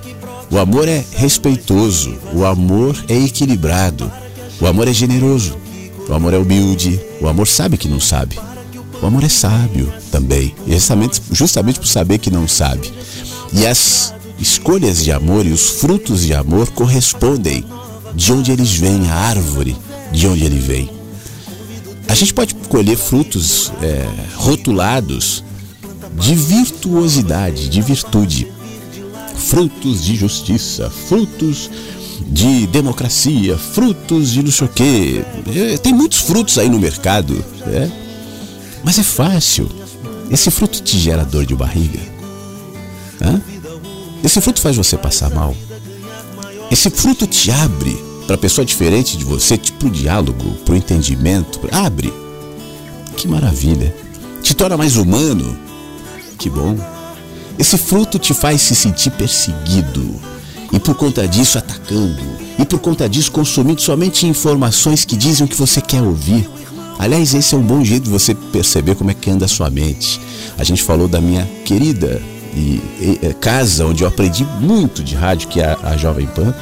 O amor é respeitoso. O amor é equilibrado. O amor é generoso. O amor é humilde. O amor sabe que não sabe. O amor é sábio também. Justamente, justamente por saber que não sabe. E as escolhas de amor e os frutos de amor correspondem de onde eles vêm, a árvore de onde ele vem. A gente pode colher frutos é, rotulados de virtuosidade, de virtude, frutos de justiça, frutos de democracia, frutos de não sei o quê. É, tem muitos frutos aí no mercado, né? Mas é fácil. Esse fruto te gera dor de barriga. Hã? Esse fruto faz você passar mal. Esse fruto te abre para pessoa diferente de você, para o diálogo, para o entendimento. Abre. Que maravilha. Te torna mais humano. Que bom. Esse fruto te faz se sentir perseguido e por conta disso atacando e por conta disso consumindo somente informações que dizem o que você quer ouvir. Aliás, esse é um bom jeito de você perceber como é que anda a sua mente. A gente falou da minha querida e, e, e, casa onde eu aprendi muito de rádio, que é a, a Jovem Pan.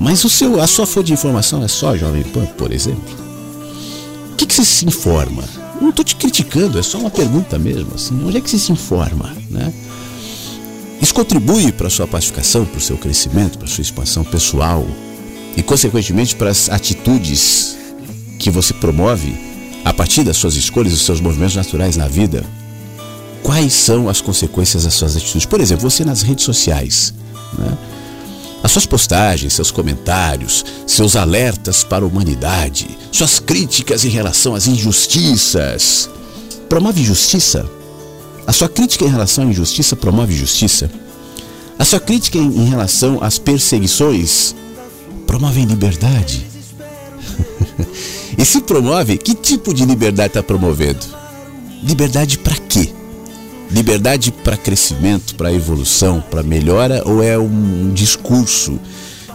Mas o seu, a sua fonte de informação é só a Jovem Pan, por exemplo? O que, que você se informa? Não estou te criticando, é só uma pergunta mesmo. Assim, onde é que você se informa? Né? Isso contribui para a sua pacificação, para o seu crescimento, para a sua expansão pessoal e, consequentemente, para as atitudes que você promove a partir das suas escolhas, dos seus movimentos naturais na vida. Quais são as consequências das suas atitudes? Por exemplo, você nas redes sociais, né? As suas postagens, seus comentários, seus alertas para a humanidade, suas críticas em relação às injustiças. Promove justiça? A sua crítica em relação à injustiça promove justiça? A sua crítica em relação às perseguições promove liberdade? e se promove, que tipo de liberdade está promovendo? Liberdade para quê? Liberdade para crescimento, para evolução, para melhora ou é um, discurso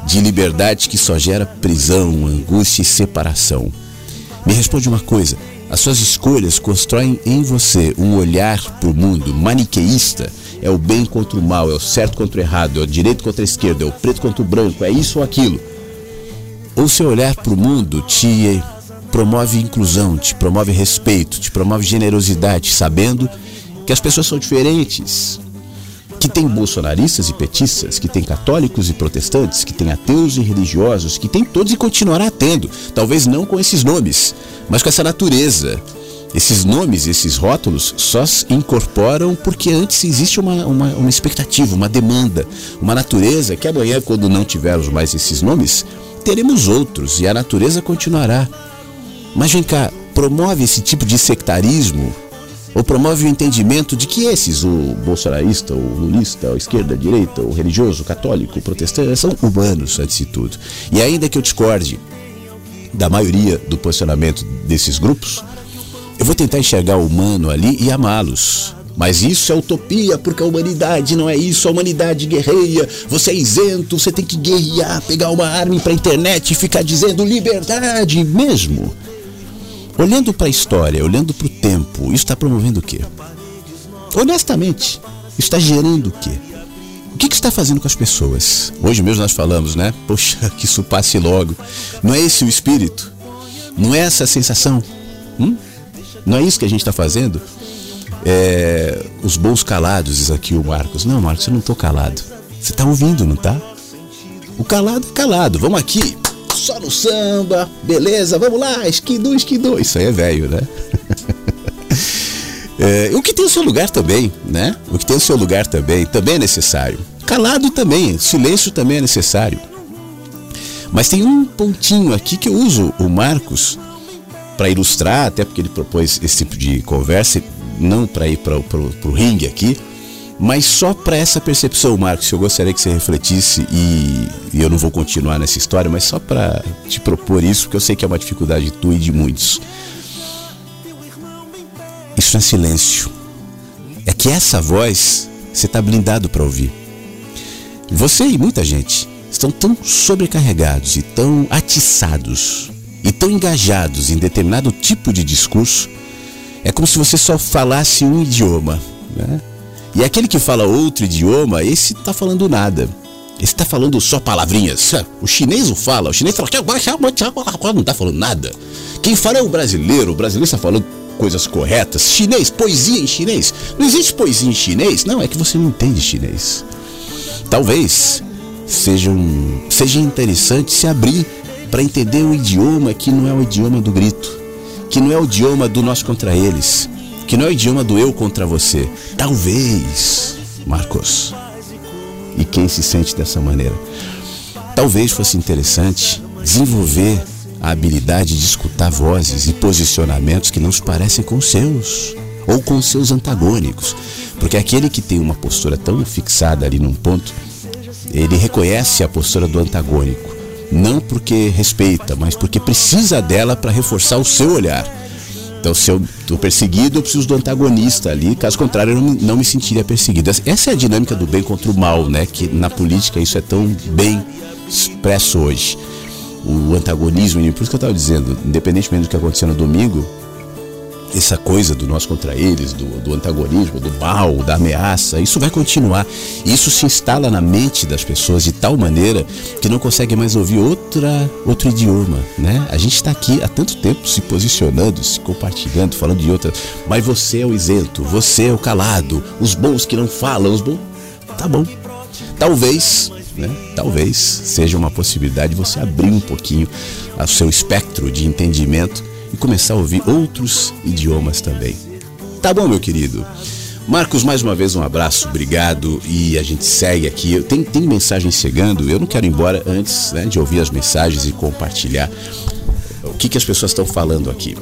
de liberdade que só gera prisão, angústia e separação? Me responde uma coisa: as suas escolhas constroem em você um olhar para o mundo maniqueísta. É o bem contra o mal, é o certo contra o errado, é o direito contra a esquerda, é o preto contra o branco, é isso ou aquilo. Ou seu olhar para o mundo te promove inclusão, te promove respeito, te promove generosidade, sabendo que as pessoas são diferentes, que tem bolsonaristas e petistas, que tem católicos e protestantes, que tem ateus e religiosos, que tem todos e continuará tendo, talvez não com esses nomes, mas com essa natureza. Esses nomes, esses rótulos só se incorporam porque antes existe uma, uma, uma expectativa, uma demanda, uma natureza que amanhã, quando não tivermos mais esses nomes, teremos outros e a natureza continuará. Mas vem cá, promove esse tipo de sectarismo ou promove o entendimento de que esses, o bolsonarista, o lulista, a esquerda, a direita, o religioso, o católico, o protestante, são humanos antes de tudo. E ainda que eu discorde da maioria do posicionamento desses grupos, eu vou tentar enxergar o humano ali e amá-los. Mas isso é utopia, porque a humanidade não é isso, a humanidade guerreia, você é isento, você tem que guerrear, pegar uma arma para a internet e ficar dizendo liberdade mesmo. Olhando para a história, olhando para o tempo, isso está promovendo o quê? Honestamente, está gerando o quê? O que, que está fazendo com as pessoas? Hoje mesmo nós falamos, né? Poxa, que isso passe logo. Não é esse o espírito? Não é essa a sensação? Hum? Não é isso que a gente está fazendo? É, os bons calados, diz aqui o Marcos. Não, Marcos, eu não estou calado. Você está ouvindo, não tá? O calado é calado. Vamos aqui só no samba, beleza, vamos lá, esquidu, esquidu. Isso aí é velho, né? é, o que tem o seu lugar também, né? O que tem o seu lugar também, também é necessário. Calado também, silêncio também é necessário. Mas tem um pontinho aqui que eu uso o Marcos para ilustrar, até porque ele propôs esse tipo de conversa, não para ir para o ringue aqui, mas só para essa percepção, Marcos, eu gostaria que você refletisse e, e eu não vou continuar nessa história, mas só para te propor isso, porque eu sei que é uma dificuldade tua e de muitos. Isso é silêncio. É que essa voz você está blindado para ouvir. Você e muita gente estão tão sobrecarregados e tão atiçados e tão engajados em determinado tipo de discurso, é como se você só falasse um idioma. Né? E aquele que fala outro idioma, esse está falando nada. Esse está falando só palavrinhas. O chinês não fala, o chinês fala, não está falando nada. Quem fala é o brasileiro, o brasileiro está falando coisas corretas. Chinês, poesia em chinês. Não existe poesia em chinês? Não, é que você não entende chinês. Talvez seja, um, seja interessante se abrir para entender um idioma que não é o idioma do grito, que não é o idioma do nós contra eles, que não é o idioma do eu contra você. Talvez, Marcos, e quem se sente dessa maneira. Talvez fosse interessante desenvolver a habilidade de escutar vozes e posicionamentos que não se parecem com os seus ou com os seus antagônicos, porque aquele que tem uma postura tão fixada ali num ponto, ele reconhece a postura do antagônico, não porque respeita, mas porque precisa dela para reforçar o seu olhar. Então, se eu estou perseguido, eu preciso do antagonista ali, caso contrário, eu não, não, me sentiria perseguido. Essa é a dinâmica do bem contra o mal, né? Que na política isso é tão bem expresso hoje. O antagonismo, por isso que eu estava dizendo, independentemente do que aconteceu no domingo, essa coisa do nós contra eles, do, do, antagonismo, do mal, da ameaça, isso vai continuar. Isso se instala na mente das pessoas de tal maneira que não conseguem mais ouvir outra, outro idioma, né? A gente está aqui há tanto tempo se posicionando, se compartilhando, falando de outra, mas você é o isento, você é o calado, os bons que não falam, os bons. Tá bom. Talvez, né? Talvez seja uma possibilidade você abrir um pouquinho o seu espectro de entendimento e começar a ouvir outros idiomas também. Tá bom, meu querido? Marcos, mais uma vez um abraço, obrigado e a gente segue aqui. Tem, tem mensagens chegando, eu não quero ir embora antes né, de ouvir as mensagens e compartilhar o que, que as pessoas estão falando aqui.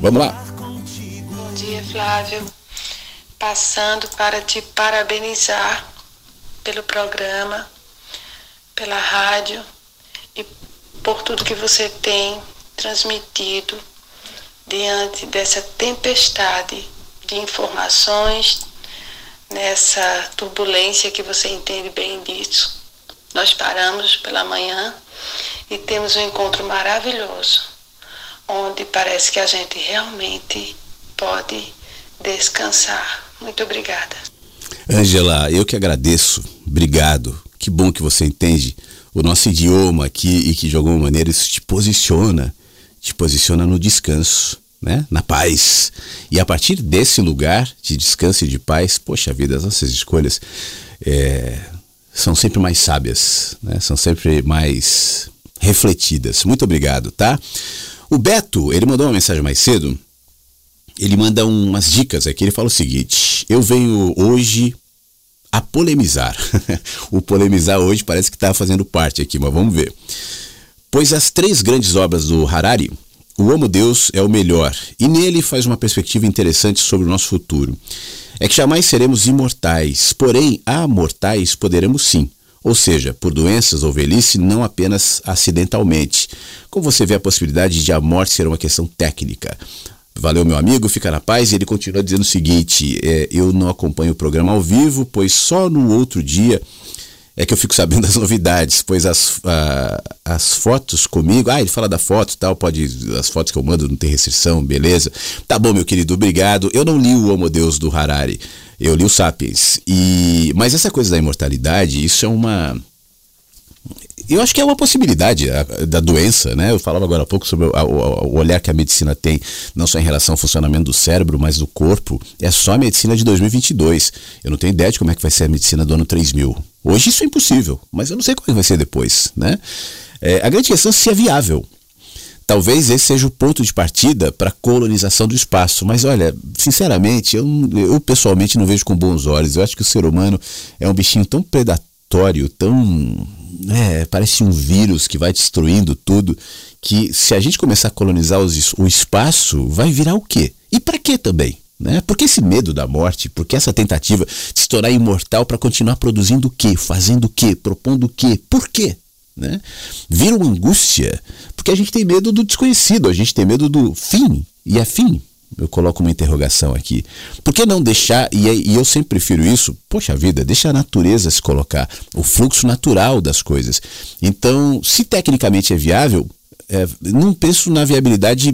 Vamos lá. Bom dia, Flávio. Passando para te parabenizar pelo programa, pela rádio e por tudo que você tem transmitido diante dessa tempestade de informações, nessa turbulência que você entende bem disso. Nós paramos pela manhã e temos um encontro maravilhoso, onde parece que a gente realmente pode descansar. Muito obrigada. Angela, eu que agradeço. Obrigado. Que bom que você entende o nosso idioma aqui e que de alguma maneira isso te posiciona te posiciona no descanso, né? na paz. E a partir desse lugar de descanso e de paz, poxa vida, as nossas escolhas é, são sempre mais sábias, né? são sempre mais refletidas. Muito obrigado, tá? O Beto, ele mandou uma mensagem mais cedo. Ele manda umas dicas aqui. Ele fala o seguinte: Eu venho hoje a polemizar. o polemizar hoje parece que está fazendo parte aqui, mas vamos ver. Pois as três grandes obras do Harari, o Homo Deus é o melhor, e nele faz uma perspectiva interessante sobre o nosso futuro. É que jamais seremos imortais, porém amortais poderemos sim. Ou seja, por doenças ou velhice, não apenas acidentalmente. Como você vê a possibilidade de a morte ser uma questão técnica. Valeu, meu amigo, fica na paz. E ele continua dizendo o seguinte: é, eu não acompanho o programa ao vivo, pois só no outro dia é que eu fico sabendo das novidades, pois as, as fotos comigo, ah, ele fala da foto e tal, pode, as fotos que eu mando não tem restrição, beleza. Tá bom, meu querido, obrigado. Eu não li o Homo Deus do Harari, eu li o Sapiens. E, mas essa coisa da imortalidade, isso é uma eu acho que é uma possibilidade a, da doença, né? Eu falava agora há pouco sobre o, o, o, olhar que a medicina tem, não só em relação ao funcionamento do cérebro, mas do corpo. É só a medicina de 2022. Eu não tenho ideia de como é que vai ser a medicina do ano 3000. Hoje isso é impossível, mas eu não sei como é vai ser depois, né? É, a grande questão é se é viável. Talvez esse seja o ponto de partida para a colonização do espaço. Mas olha, sinceramente, eu, eu pessoalmente não vejo com bons olhos. Eu acho que o ser humano é um bichinho tão predatório, tão é, parece um vírus que vai destruindo tudo, que se a gente começar a colonizar os, o espaço, vai virar o quê? E para quê também? Né? Por que esse medo da morte? Por que essa tentativa de se tornar imortal para continuar produzindo o quê? Fazendo o quê? Propondo o quê? Por quê? Né? Vira uma angústia, porque a gente tem medo do desconhecido, a gente tem medo do fim, e é fim. Eu coloco uma interrogação aqui. Por que não deixar, e, e eu sempre prefiro isso, poxa vida, deixa a natureza se colocar, o fluxo natural das coisas. Então, se tecnicamente é viável, é, não penso na viabilidade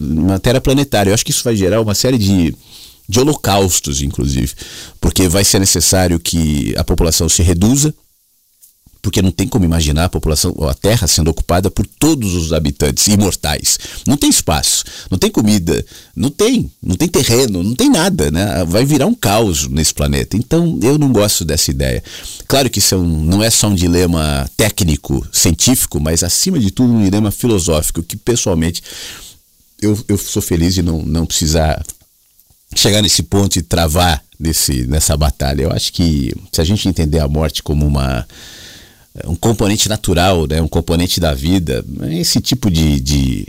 na Terra planetária. Eu acho que isso vai gerar uma série de, de holocaustos, inclusive, porque vai ser necessário que a população se reduza, porque não tem como imaginar a população, a Terra sendo ocupada por todos os habitantes imortais. Não tem espaço, não tem comida, não tem, não tem terreno, não tem nada, né? Vai virar um caos nesse planeta. Então eu não gosto dessa ideia. Claro que isso é um, não é só um dilema técnico, científico, mas acima de tudo um dilema filosófico que pessoalmente eu, eu sou feliz de não, não precisar chegar nesse ponto e travar nesse, nessa batalha. Eu acho que se a gente entender a morte como uma um componente natural, né, um componente da vida, esse tipo de, de,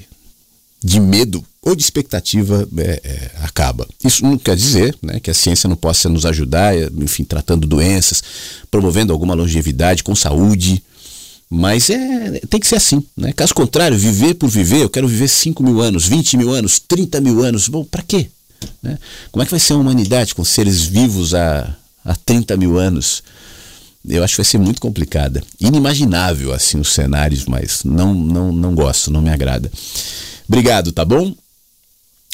de medo ou de expectativa é, é, acaba. Isso não quer dizer né, que a ciência não possa nos ajudar, enfim, tratando doenças, promovendo alguma longevidade com saúde, mas é, tem que ser assim. Né? Caso contrário, viver por viver, eu quero viver 5 mil anos, 20 mil anos, 30 mil anos, bom, para quê? Né? Como é que vai ser a humanidade com seres vivos há, há 30 mil anos? Eu acho que vai ser muito complicada. Inimaginável, assim, os cenários, mas não, não, não gosto, não me agrada. Obrigado, tá bom?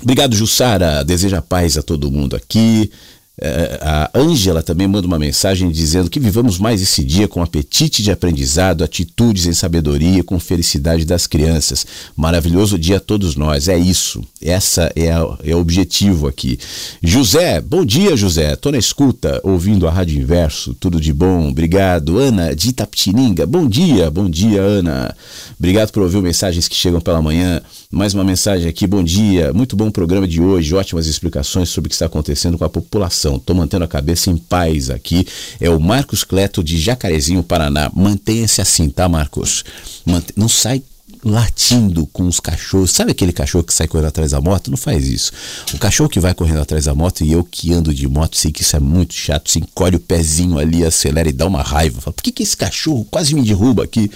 Obrigado, Jussara. Deseja paz a todo mundo aqui. É, a Ângela também manda uma mensagem dizendo que vivamos mais esse dia com apetite de aprendizado, atitudes em sabedoria, com felicidade das crianças. Maravilhoso dia a todos nós. É isso. Essa é, a, é o objetivo aqui. José, bom dia, José. Tô na escuta, ouvindo a Rádio Inverso. Tudo de bom. Obrigado. Ana de Itapetininga. Bom dia, bom dia, Ana. Obrigado por ouvir mensagens que chegam pela manhã. Mais uma mensagem aqui. Bom dia. Muito bom programa de hoje. Ótimas explicações sobre o que está acontecendo com a população. Estou mantendo a cabeça em paz aqui. É o Marcos Cleto de Jacarezinho, Paraná. Mantenha-se assim, tá, Marcos? Mant... Não sai latindo com os cachorros. Sabe aquele cachorro que sai correndo atrás da moto? Não faz isso. O cachorro que vai correndo atrás da moto e eu que ando de moto, sei que isso é muito chato. Você encolhe o pezinho ali, acelera e dá uma raiva. Fala, por que, que esse cachorro quase me derruba aqui?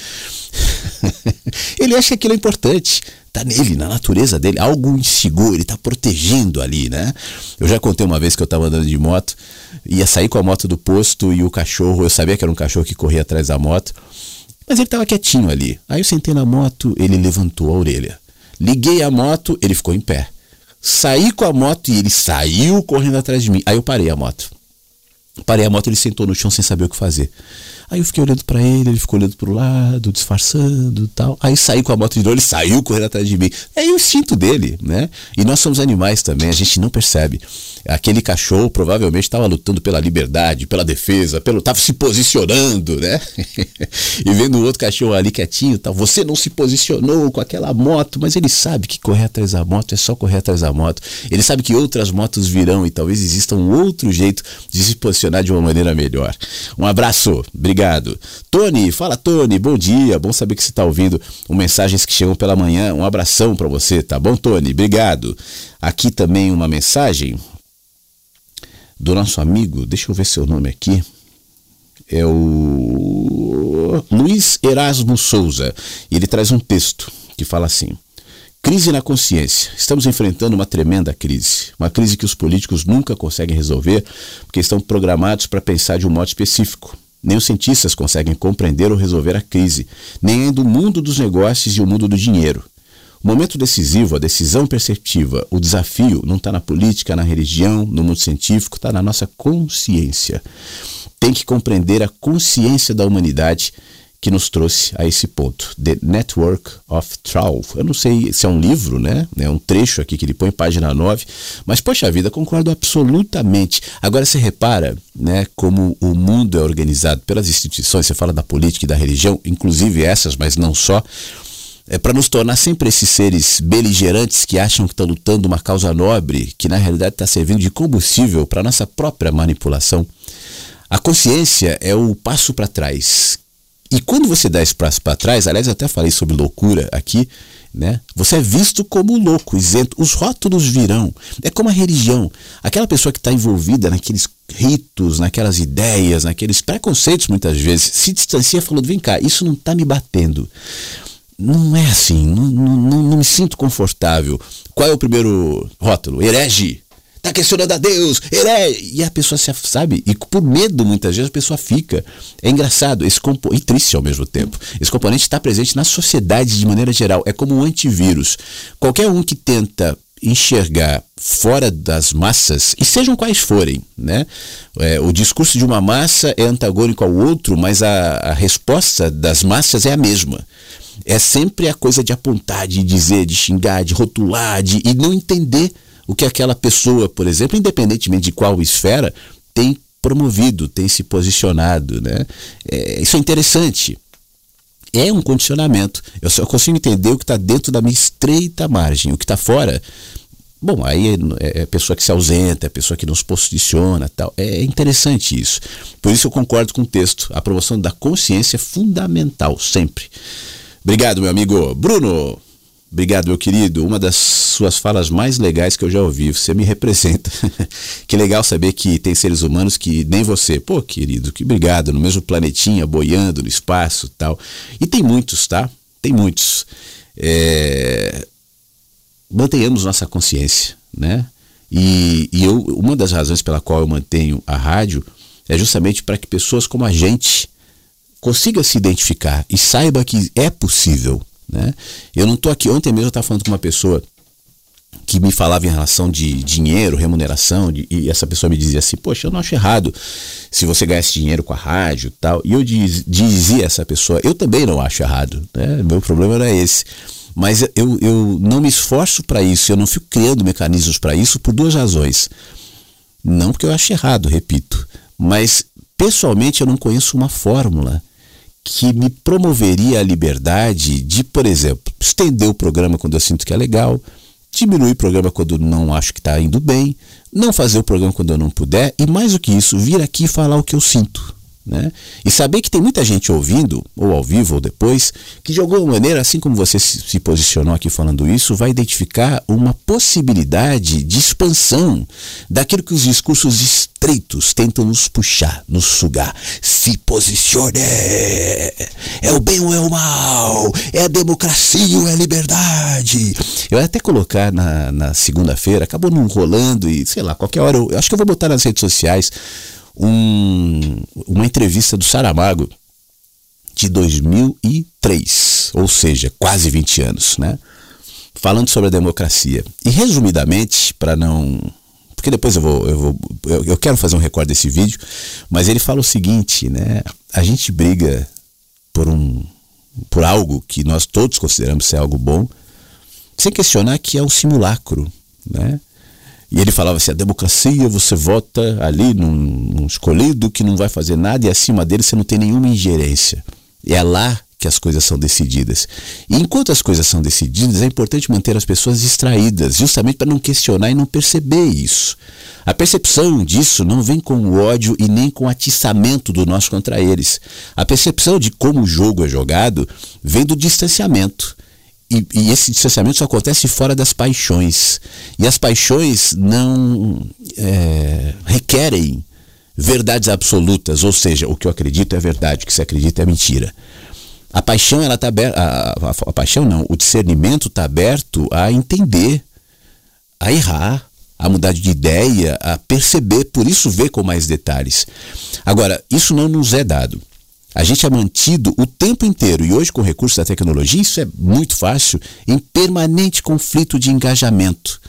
Ele acha que aquilo é importante tá nele, na natureza dele, algo inseguro, ele tá protegendo ali, né? Eu já contei uma vez que eu tava andando de moto, ia sair com a moto do posto e o cachorro, eu sabia que era um cachorro que corria atrás da moto, mas ele tava quietinho ali. Aí eu sentei na moto, ele levantou a orelha. Liguei a moto, ele ficou em pé. Saí com a moto e ele saiu correndo atrás de mim. Aí eu parei a moto. Parei a moto, ele sentou no chão sem saber o que fazer. Aí eu fiquei olhando para ele, ele ficou olhando pro lado, disfarçando tal. Aí saí com a moto de novo, ele saiu correndo atrás de mim. É o instinto dele, né? E nós somos animais também, a gente não percebe. Aquele cachorro provavelmente estava lutando pela liberdade, pela defesa, pelo estava se posicionando, né? e vendo o outro cachorro ali quietinho, tal. Você não se posicionou com aquela moto, mas ele sabe que correr atrás da moto é só correr atrás da moto. Ele sabe que outras motos virão e talvez exista um outro jeito de se posicionar de uma maneira melhor. Um abraço, obrigado obrigado. Tony, fala Tony, bom dia. Bom saber que você está ouvindo mensagens que chegam pela manhã. Um abração para você, tá bom, Tony? Obrigado. Aqui também uma mensagem do nosso amigo, deixa eu ver seu nome aqui. É o Luiz Erasmo Souza. Ele traz um texto que fala assim: Crise na consciência. Estamos enfrentando uma tremenda crise. Uma crise que os políticos nunca conseguem resolver porque estão programados para pensar de um modo específico. Nem os cientistas conseguem compreender ou resolver a crise, nem ainda o mundo dos negócios e o mundo do dinheiro. O momento decisivo, a decisão perceptiva, o desafio não está na política, na religião, no mundo científico, está na nossa consciência. Tem que compreender a consciência da humanidade que nos trouxe a esse ponto. The Network of Truth. Eu não sei se é um livro, né? É um trecho aqui que ele põe, página 9. Mas, poxa vida, concordo absolutamente. Agora você repara, né, como o mundo é organizado pelas instituições, você fala da política e da religião, inclusive essas, mas não só. É para nos tornar sempre esses seres beligerantes que acham que estão lutando uma causa nobre, que na realidade está servindo de combustível para nossa própria manipulação. A consciência é o passo para trás e quando você dá esse passo para trás, aliás, eu até falei sobre loucura aqui, né? Você é visto como louco, isento. Os rótulos virão. É como a religião. Aquela pessoa que está envolvida naqueles ritos, naquelas ideias, naqueles preconceitos, muitas vezes, se distancia falando: vem cá, isso não está me batendo. não é assim, não, não, não me sinto confortável. Qual é o primeiro rótulo? Herege tá questionando a Deus, herege. E a pessoa se sabe, e por medo muitas vezes a pessoa fica. É engraçado, esse compo e triste ao mesmo tempo. Esse componente está presente na sociedade de maneira geral, é como um antivírus. Qualquer um que tenta enxergar fora das massas, e sejam quais forem, né? É, o discurso de uma massa é antagônico ao outro, mas a, a resposta das massas é a mesma é sempre a coisa de apontar, de dizer, de xingar, de rotular, de, e não entender o que aquela pessoa, por exemplo, independentemente de qual esfera, tem promovido, tem se posicionado. Né? É, isso é interessante. É um condicionamento. Eu só consigo entender o que está dentro da minha estreita margem. O que está fora, bom, aí é, é, pessoa que se ausenta, é pessoa que não se posiciona tal. É interessante isso. Por isso eu concordo com o texto. A aprovação da consciência é fundamental, sempre. Obrigado, meu amigo Bruno. Obrigado, meu querido. Uma das suas falas mais legais que eu já ouvi. Você me representa. que legal saber que tem seres humanos que nem você. Pô, querido, que obrigado. No mesmo planetinha, boiando no espaço tal. E tem muitos, tá? Tem muitos. É... Mantenhamos nossa consciência, né? E, e eu, uma das razões pela qual eu mantenho a rádio é justamente para que pessoas como a gente consiga se identificar e saiba que é possível né? Eu não estou aqui, ontem mesmo eu estava falando com uma pessoa que me falava em relação de dinheiro, remuneração, de, e essa pessoa me dizia assim, poxa, eu não acho errado se você ganhasse dinheiro com a rádio tal. E eu diz, dizia a essa pessoa, eu também não acho errado, né? meu problema é esse. Mas eu, eu não me esforço para isso, eu não fico criando mecanismos para isso por duas razões. Não porque eu acho errado, repito, mas pessoalmente eu não conheço uma fórmula que me promoveria a liberdade de, por exemplo, estender o programa quando eu sinto que é legal, diminuir o programa quando não acho que está indo bem, não fazer o programa quando eu não puder e, mais do que isso, vir aqui falar o que eu sinto. Né? E saber que tem muita gente ouvindo, ou ao vivo ou depois, que de alguma maneira, assim como você se posicionou aqui falando isso, vai identificar uma possibilidade de expansão daquilo que os discursos estreitos tentam nos puxar, nos sugar. Se posicione! É o bem ou é o mal? É a democracia ou é a liberdade? Eu ia até colocar na, na segunda-feira, acabou não rolando e sei lá, qualquer hora eu, eu acho que eu vou botar nas redes sociais um, uma entrevista do Saramago de 2003, ou seja, quase 20 anos, né? Falando sobre a democracia. E resumidamente, para não. Porque depois eu vou, eu vou. Eu quero fazer um recorde desse vídeo, mas ele fala o seguinte, né? A gente briga por um. por algo que nós todos consideramos ser algo bom, sem questionar que é um simulacro, né? E ele falava assim: a democracia, você vota ali num, num, escolhido que não vai fazer nada e acima dele você não tem nenhuma ingerência. É lá que as coisas são decididas. E enquanto as coisas são decididas, é importante manter as pessoas distraídas, justamente para não questionar e não perceber isso. A percepção disso não vem com o ódio e nem com o atiçamento do nós contra eles. A percepção de como o jogo é jogado vem do distanciamento. E, e, esse distanciamento só acontece fora das paixões. E as paixões não é, requerem verdades absolutas, ou seja, o que eu acredito é verdade, o que você acredita é mentira. A paixão, ela tá aberta. A, a, a paixão não, o discernimento está aberto a entender, a errar, a mudar de ideia, a perceber, por isso ver com mais detalhes. Agora, isso não nos é dado. A gente é mantido o tempo inteiro, e hoje com recursos da tecnologia isso é muito fácil, em permanente conflito de engajamento.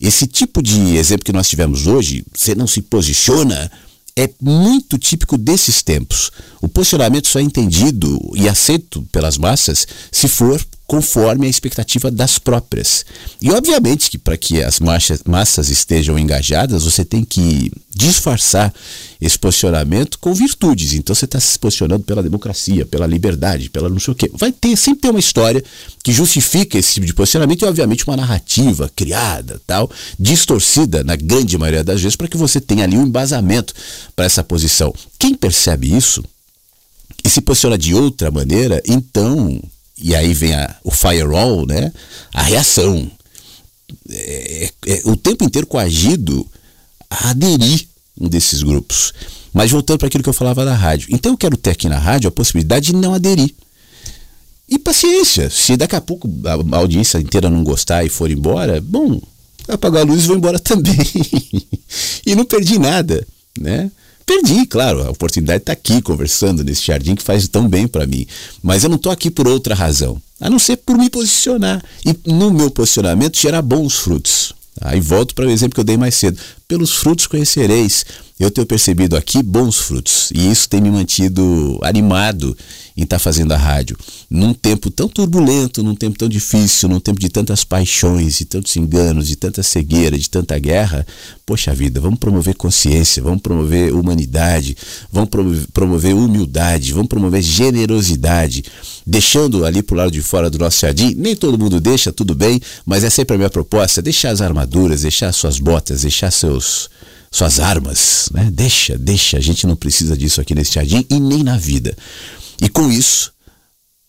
Esse tipo de exemplo que nós tivemos hoje, você não se posiciona, é muito típico desses tempos. O posicionamento só é entendido e aceito pelas massas se for conforme a expectativa das próprias. E obviamente que para que as massas estejam engajadas, você tem que disfarçar esse posicionamento com virtudes. Então você está se posicionando pela democracia, pela liberdade, pela não sei o quê. Vai ter, sempre tem uma história que justifica esse tipo de posicionamento e obviamente uma narrativa criada, tal, distorcida na grande maioria das vezes para que você tenha ali um embasamento para essa posição. Quem percebe isso e se posiciona de outra maneira, então e aí vem a, o firewall, né? a reação. É, é, é, o tempo inteiro coagido a aderir um desses grupos. Mas voltando para aquilo que eu falava da rádio. Então eu quero ter aqui na rádio a possibilidade de não aderir. E paciência, se daqui a pouco a audiência inteira não gostar e for embora, bom, apagar a luz e vou embora também. e não perdi nada, né? Perdi, claro, a oportunidade está aqui conversando nesse jardim que faz tão bem para mim. Mas eu não estou aqui por outra razão, a não ser por me posicionar. E no meu posicionamento gerar bons frutos. Aí volto para o exemplo que eu dei mais cedo. Pelos frutos conhecereis. Eu tenho percebido aqui bons frutos. E isso tem me mantido animado em estar tá fazendo a rádio. Num tempo tão turbulento, num tempo tão difícil, num tempo de tantas paixões, de tantos enganos, de tanta cegueira, de tanta guerra. Poxa vida, vamos promover consciência, vamos promover humanidade, vamos promover humildade, vamos promover generosidade. Deixando ali pro lado de fora do nosso jardim, nem todo mundo deixa, tudo bem, mas é sempre a minha proposta: deixar as armaduras, deixar suas botas, deixar seus suas armas, né? Deixa, deixa. A gente não precisa disso aqui nesse jardim e nem na vida. E com isso,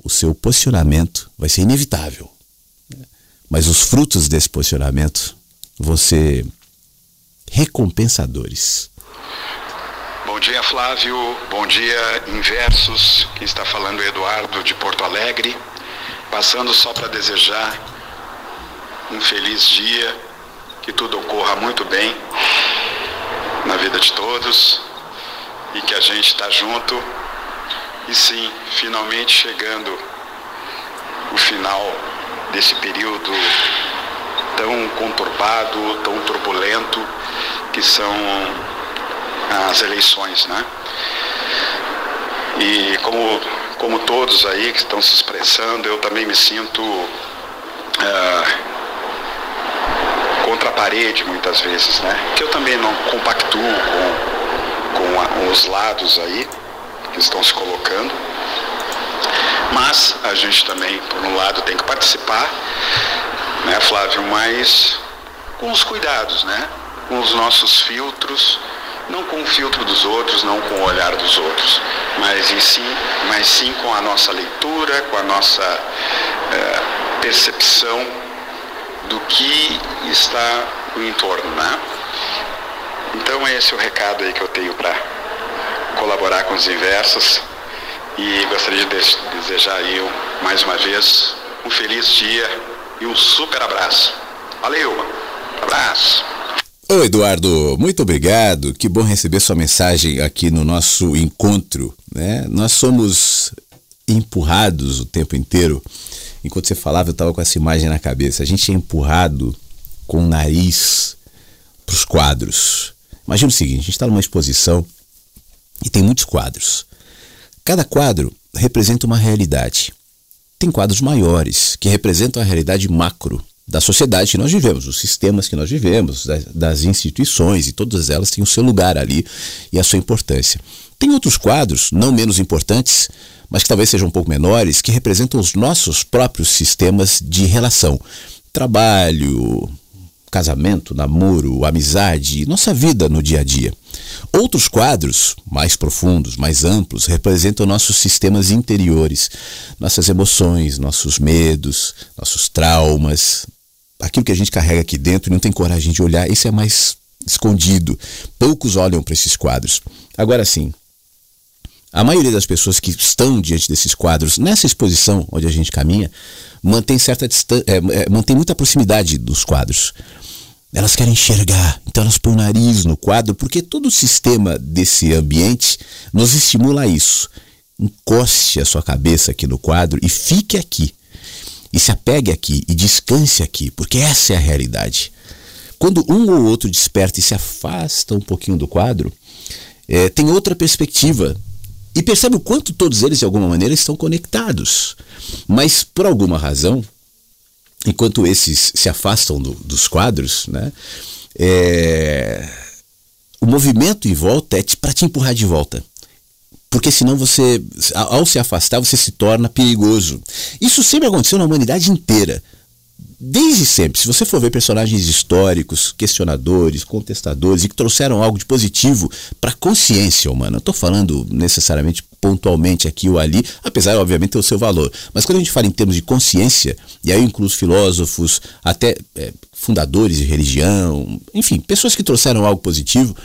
o seu posicionamento vai ser inevitável. Mas os frutos desse posicionamento vão ser recompensadores. Bom dia, Flávio. Bom dia, Inversos. Quem está falando é Eduardo de Porto Alegre. Passando só para desejar um feliz dia, que tudo ocorra muito bem na vida de todos e que a gente está junto. E sim, finalmente chegando o final desse período tão conturbado, tão turbulento que são as eleições, né? E como, como todos aí que estão se expressando, eu também me sinto uh, contra a parede muitas vezes, né? Que eu também não compactuo com, com, a, os lados aí que estão se colocando. Mas a gente também, por um lado, tem que participar, né, Flávio, mas com os cuidados, né? Com os nossos filtros, não com o filtro dos outros, não com o olhar dos outros, mas, em sim, mas sim com a nossa leitura, com a nossa é, percepção do que está no entorno, né? Então esse é o recado aí que eu tenho para colaborar com os inversos e gostaria de desejar aí mais uma vez um feliz dia e um super abraço. Valeu, abraço. Ô Eduardo, muito obrigado. Que bom receber sua mensagem aqui no nosso encontro. Né? Nós somos empurrados o tempo inteiro enquanto você falava, eu estava com essa imagem na cabeça. A gente é empurrado com o nariz para os quadros. Imagina o seguinte: a gente está numa exposição e tem muitos quadros. Cada quadro representa uma realidade. Tem quadros maiores que representam a realidade macro da sociedade que nós vivemos, os sistemas que nós vivemos, das instituições, e todas elas têm o seu lugar ali e a sua importância. Tem outros quadros, não menos importantes, mas que talvez sejam um pouco menores, que representam os nossos próprios sistemas de relação. Trabalho, casamento, namoro, amizade, nossa vida no dia a dia. Outros quadros, mais profundos, mais amplos, representam nossos sistemas interiores, nossas emoções, nossos medos, nossos traumas, aquilo que a gente carrega aqui dentro e não tem coragem de olhar, isso é mais escondido. Poucos olham para esses quadros. Agora sim, a maioria das pessoas que estão diante desses quadros, nessa exposição onde a gente caminha, mantém certa é, é, mantém muita proximidade dos quadros. Elas querem enxergar, então elas põem o nariz no quadro, porque todo o sistema desse ambiente nos estimula a isso. Encoste a sua cabeça aqui no quadro e fique aqui. E se apegue aqui e descanse aqui, porque essa é a realidade. Quando um ou outro desperta e se afasta um pouquinho do quadro, é, tem outra perspectiva e percebe o quanto todos eles, de alguma maneira, estão conectados. Mas, por alguma razão, enquanto esses se afastam do, dos quadros, né, é, o movimento em volta é para te empurrar de volta. Porque senão você, ao se afastar, você se torna perigoso. Isso sempre aconteceu na humanidade inteira. Desde sempre, se você for ver personagens históricos, questionadores, contestadores e que trouxeram algo de positivo para a consciência humana, não estou falando necessariamente pontualmente aqui ou ali, apesar, obviamente, ter o seu valor. Mas quando a gente fala em termos de consciência, e aí eu incluo os filósofos, até é, fundadores de religião, enfim, pessoas que trouxeram algo positivo,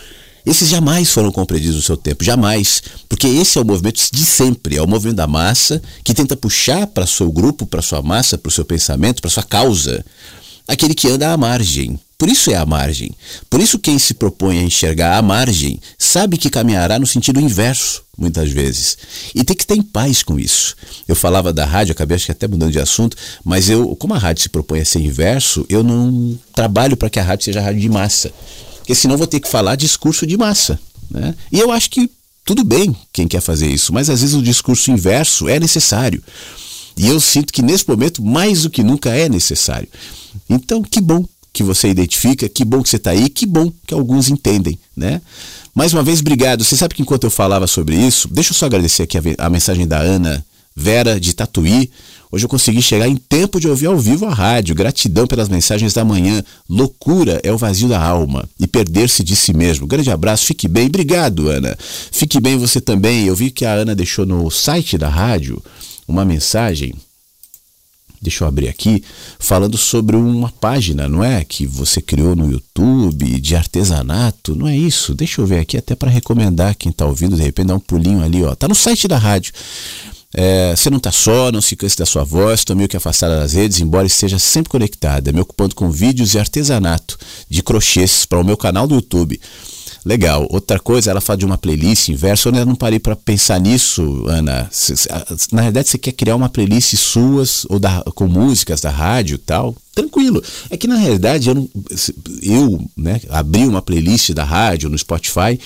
Esses jamais foram compreendidos no seu tempo, jamais. Porque esse é o movimento de sempre, é o movimento da massa que tenta puxar para seu grupo, para sua massa, para o seu pensamento, para sua causa, aquele que anda à margem. Por isso é a margem. Por isso quem se propõe a enxergar a margem sabe que caminhará no sentido inverso, muitas vezes. E tem que estar em paz com isso. Eu falava da rádio, acabei acho que até mudando de assunto, mas eu, como a rádio se propõe a ser inverso, eu não trabalho para que a rádio seja rádio de massa. Porque senão vou ter que falar discurso de massa. Né? E eu acho que tudo bem quem quer fazer isso, mas às vezes o discurso inverso é necessário. E eu sinto que nesse momento, mais do que nunca, é necessário. Então, que bom que você identifica, que bom que você está aí, que bom que alguns entendem, né? Mais uma vez, obrigado. Você sabe que enquanto eu falava sobre isso, deixa eu só agradecer aqui a, a mensagem da Ana Vera de Tatuí. Hoje eu consegui chegar em tempo de ouvir ao vivo a rádio. Gratidão pelas mensagens da manhã. Loucura é o vazio da alma e perder-se de si mesmo. Grande abraço, fique bem. Obrigado, Ana. Fique bem você também. Eu vi que a Ana deixou no site da rádio uma mensagem deixa eu abrir aqui, falando sobre uma página, não é? Que você criou no YouTube de artesanato, não é isso? Deixa eu ver aqui até para recomendar quem está ouvindo, de repente dá um pulinho ali, ó. Tá no site da rádio. É, você não está só, não se canse da sua voz, estou meio que afastada das redes, embora esteja sempre conectada, me ocupando com vídeos e artesanato de crochês para o meu canal do YouTube. Legal. Outra coisa, ela fala de uma playlist inversa. Eu não parei para pensar nisso, Ana. Na verdade, você quer criar uma playlist suas ou da, com músicas da rádio tal? Tranquilo. É que na realidade eu, não, eu né, abrir uma playlist da rádio no Spotify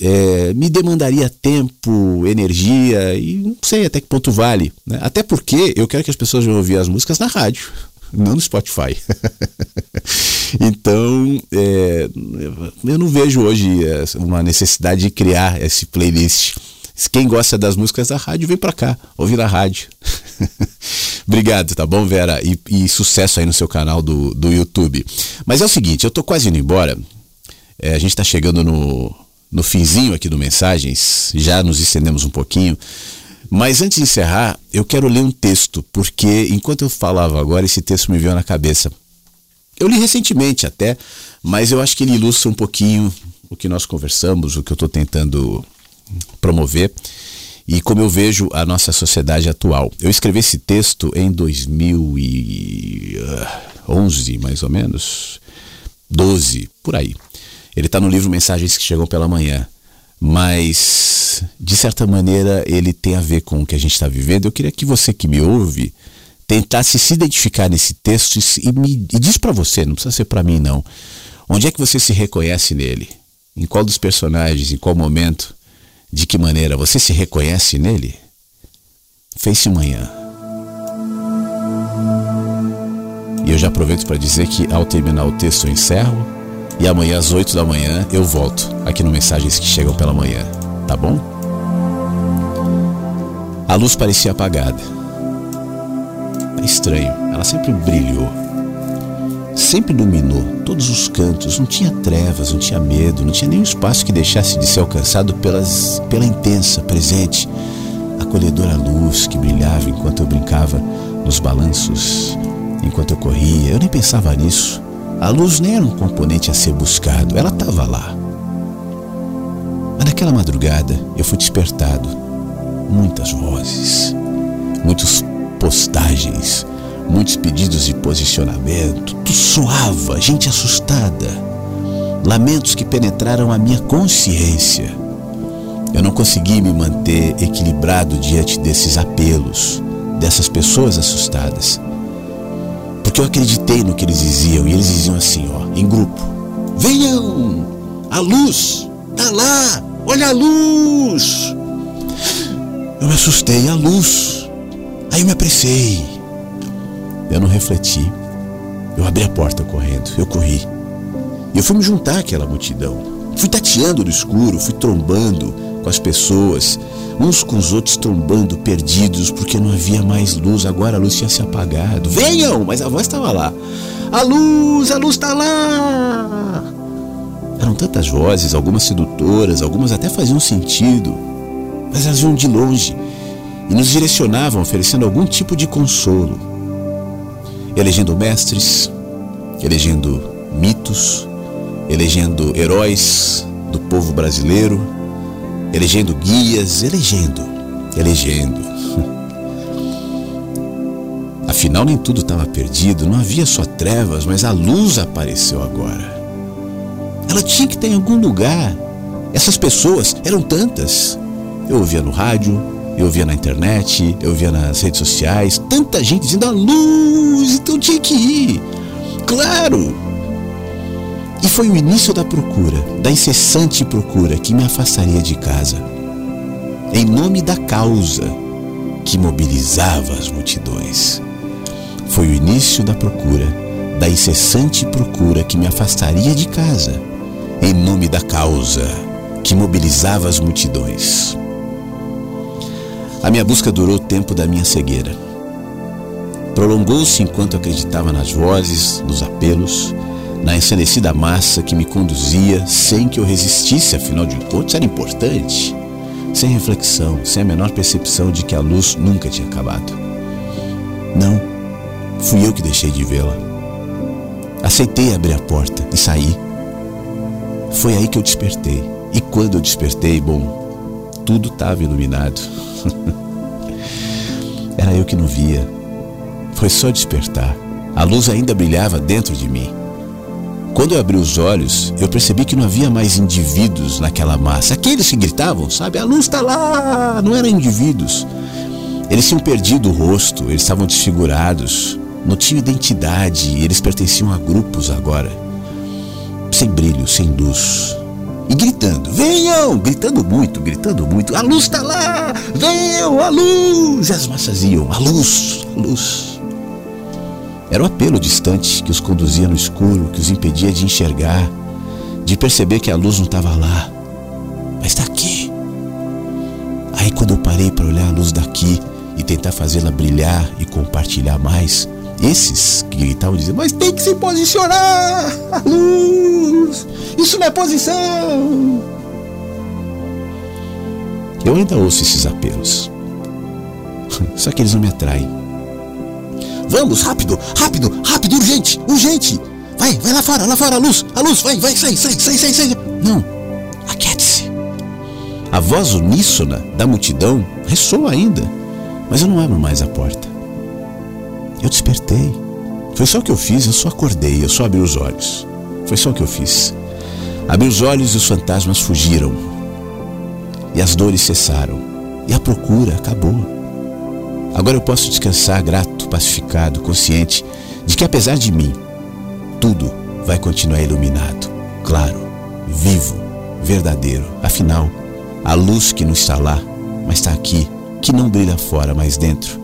é, me demandaria tempo, energia e não sei até que ponto vale. Né? Até porque eu quero que as pessoas vão ouvir as músicas na rádio não no Spotify. então, é, eu não vejo hoje uma necessidade de criar esse playlist. Quem gosta das músicas da rádio, vem para cá, ouvir na rádio. Obrigado, tá bom, Vera? E, e, sucesso aí no seu canal do, do YouTube. Mas é o seguinte, eu tô quase indo embora. É, a gente está chegando no, no finzinho aqui do Mensagens, já nos estendemos um pouquinho. Mas antes de encerrar, eu quero ler um texto, porque enquanto eu falava agora, esse texto me veio na cabeça. Eu li recentemente até, mas eu acho que ele ilustra um pouquinho o que nós conversamos, o que eu estou tentando promover e como eu vejo a nossa sociedade atual. Eu escrevi esse texto em 2011, mais ou menos, 12, por aí. Ele está no livro Mensagens que Chegam pela Manhã mas de certa maneira ele tem a ver com o que a gente está vivendo. Eu queria que você que me ouve tentasse se identificar nesse texto e, me, e diz para você, não precisa ser para mim não, onde é que você se reconhece nele? Em qual dos personagens, em qual momento, de que maneira você se reconhece nele? Fez-se manhã. E eu já aproveito para dizer que ao terminar o texto eu encerro e amanhã às 8 da manhã eu volto aqui no Mensagens que Chegam pela Manhã, tá bom? A luz parecia apagada. É estranho, ela sempre brilhou. Sempre iluminou todos os cantos, não tinha trevas, não tinha medo, não tinha nenhum espaço que deixasse de ser alcançado pelas, pela intensa, presente, acolhedora luz que brilhava enquanto eu brincava nos balanços, enquanto eu corria. Eu nem pensava nisso. A luz nem era um componente a ser buscado, ela estava lá. Mas naquela madrugada eu fui despertado. Muitas vozes, muitas postagens, muitos pedidos de posicionamento, tudo soava, gente assustada, lamentos que penetraram a minha consciência. Eu não consegui me manter equilibrado diante desses apelos, dessas pessoas assustadas. Porque eu acreditei no que eles diziam. E eles diziam assim, ó, em grupo: Venham! A luz! Tá lá! Olha a luz! Eu me assustei, a luz. Aí eu me apressei. Eu não refleti. Eu abri a porta correndo, eu corri. E eu fui me juntar àquela multidão. Fui tateando no escuro, fui trombando com as pessoas uns com os outros trombando, perdidos, porque não havia mais luz, agora a luz tinha se apagado. Venham! Mas a voz estava lá. A luz, a luz está lá! Eram tantas vozes, algumas sedutoras, algumas até faziam sentido, mas elas vinham de longe e nos direcionavam, oferecendo algum tipo de consolo, elegendo mestres, elegendo mitos, elegendo heróis, do povo brasileiro, elegendo guias, elegendo, elegendo. Afinal, nem tudo estava perdido, não havia só trevas, mas a luz apareceu agora. Ela tinha que estar em algum lugar. Essas pessoas eram tantas. Eu ouvia no rádio, eu ouvia na internet, eu ouvia nas redes sociais, tanta gente dizendo a luz, então tinha que ir. Claro! E foi o início da procura, da incessante procura que me afastaria de casa, em nome da causa que mobilizava as multidões. Foi o início da procura, da incessante procura que me afastaria de casa, em nome da causa que mobilizava as multidões. A minha busca durou o tempo da minha cegueira. Prolongou-se enquanto acreditava nas vozes, nos apelos, na ensanecida massa que me conduzia sem que eu resistisse, afinal de contas era importante, sem reflexão, sem a menor percepção de que a luz nunca tinha acabado. Não, fui eu que deixei de vê-la. Aceitei abrir a porta e saí. Foi aí que eu despertei. E quando eu despertei, bom, tudo estava iluminado. Era eu que não via. Foi só despertar. A luz ainda brilhava dentro de mim. Quando eu abri os olhos, eu percebi que não havia mais indivíduos naquela massa. Aqueles que gritavam, sabe? A luz está lá! Não eram indivíduos. Eles tinham perdido o rosto, eles estavam desfigurados, não tinham identidade, eles pertenciam a grupos agora. Sem brilho, sem luz. E gritando, venham! Gritando muito, gritando muito. A luz está lá! Venham, a luz! E as massas iam, a luz, a luz. Era o apelo distante que os conduzia no escuro, que os impedia de enxergar, de perceber que a luz não estava lá, mas está aqui. Aí, quando eu parei para olhar a luz daqui e tentar fazê-la brilhar e compartilhar mais, esses que gritavam diziam: Mas tem que se posicionar! A luz! Isso não é posição! Eu ainda ouço esses apelos. Só que eles não me atraem. Vamos, rápido, rápido, rápido, urgente, urgente. Vai, vai lá fora, lá fora, a luz, a luz, vai, vai, sai, sai, sai, sai, sai. Não, aquiete-se. A voz uníssona da multidão ressoa ainda, mas eu não abro mais a porta. Eu despertei. Foi só o que eu fiz, eu só acordei, eu só abri os olhos. Foi só o que eu fiz. Abri os olhos e os fantasmas fugiram. E as dores cessaram. E a procura acabou. Agora eu posso descansar grato, pacificado, consciente de que apesar de mim, tudo vai continuar iluminado, claro, vivo, verdadeiro. Afinal, a luz que não está lá, mas está aqui, que não brilha fora, mas dentro,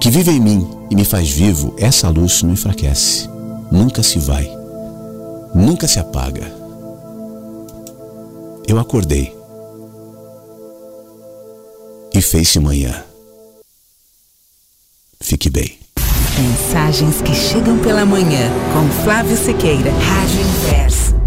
que vive em mim e me faz vivo, essa luz não enfraquece, nunca se vai, nunca se apaga. Eu acordei e fez-se manhã. Fique bem. Mensagens que chegam pela manhã com Flávio Sequeira, Rádio Inverso.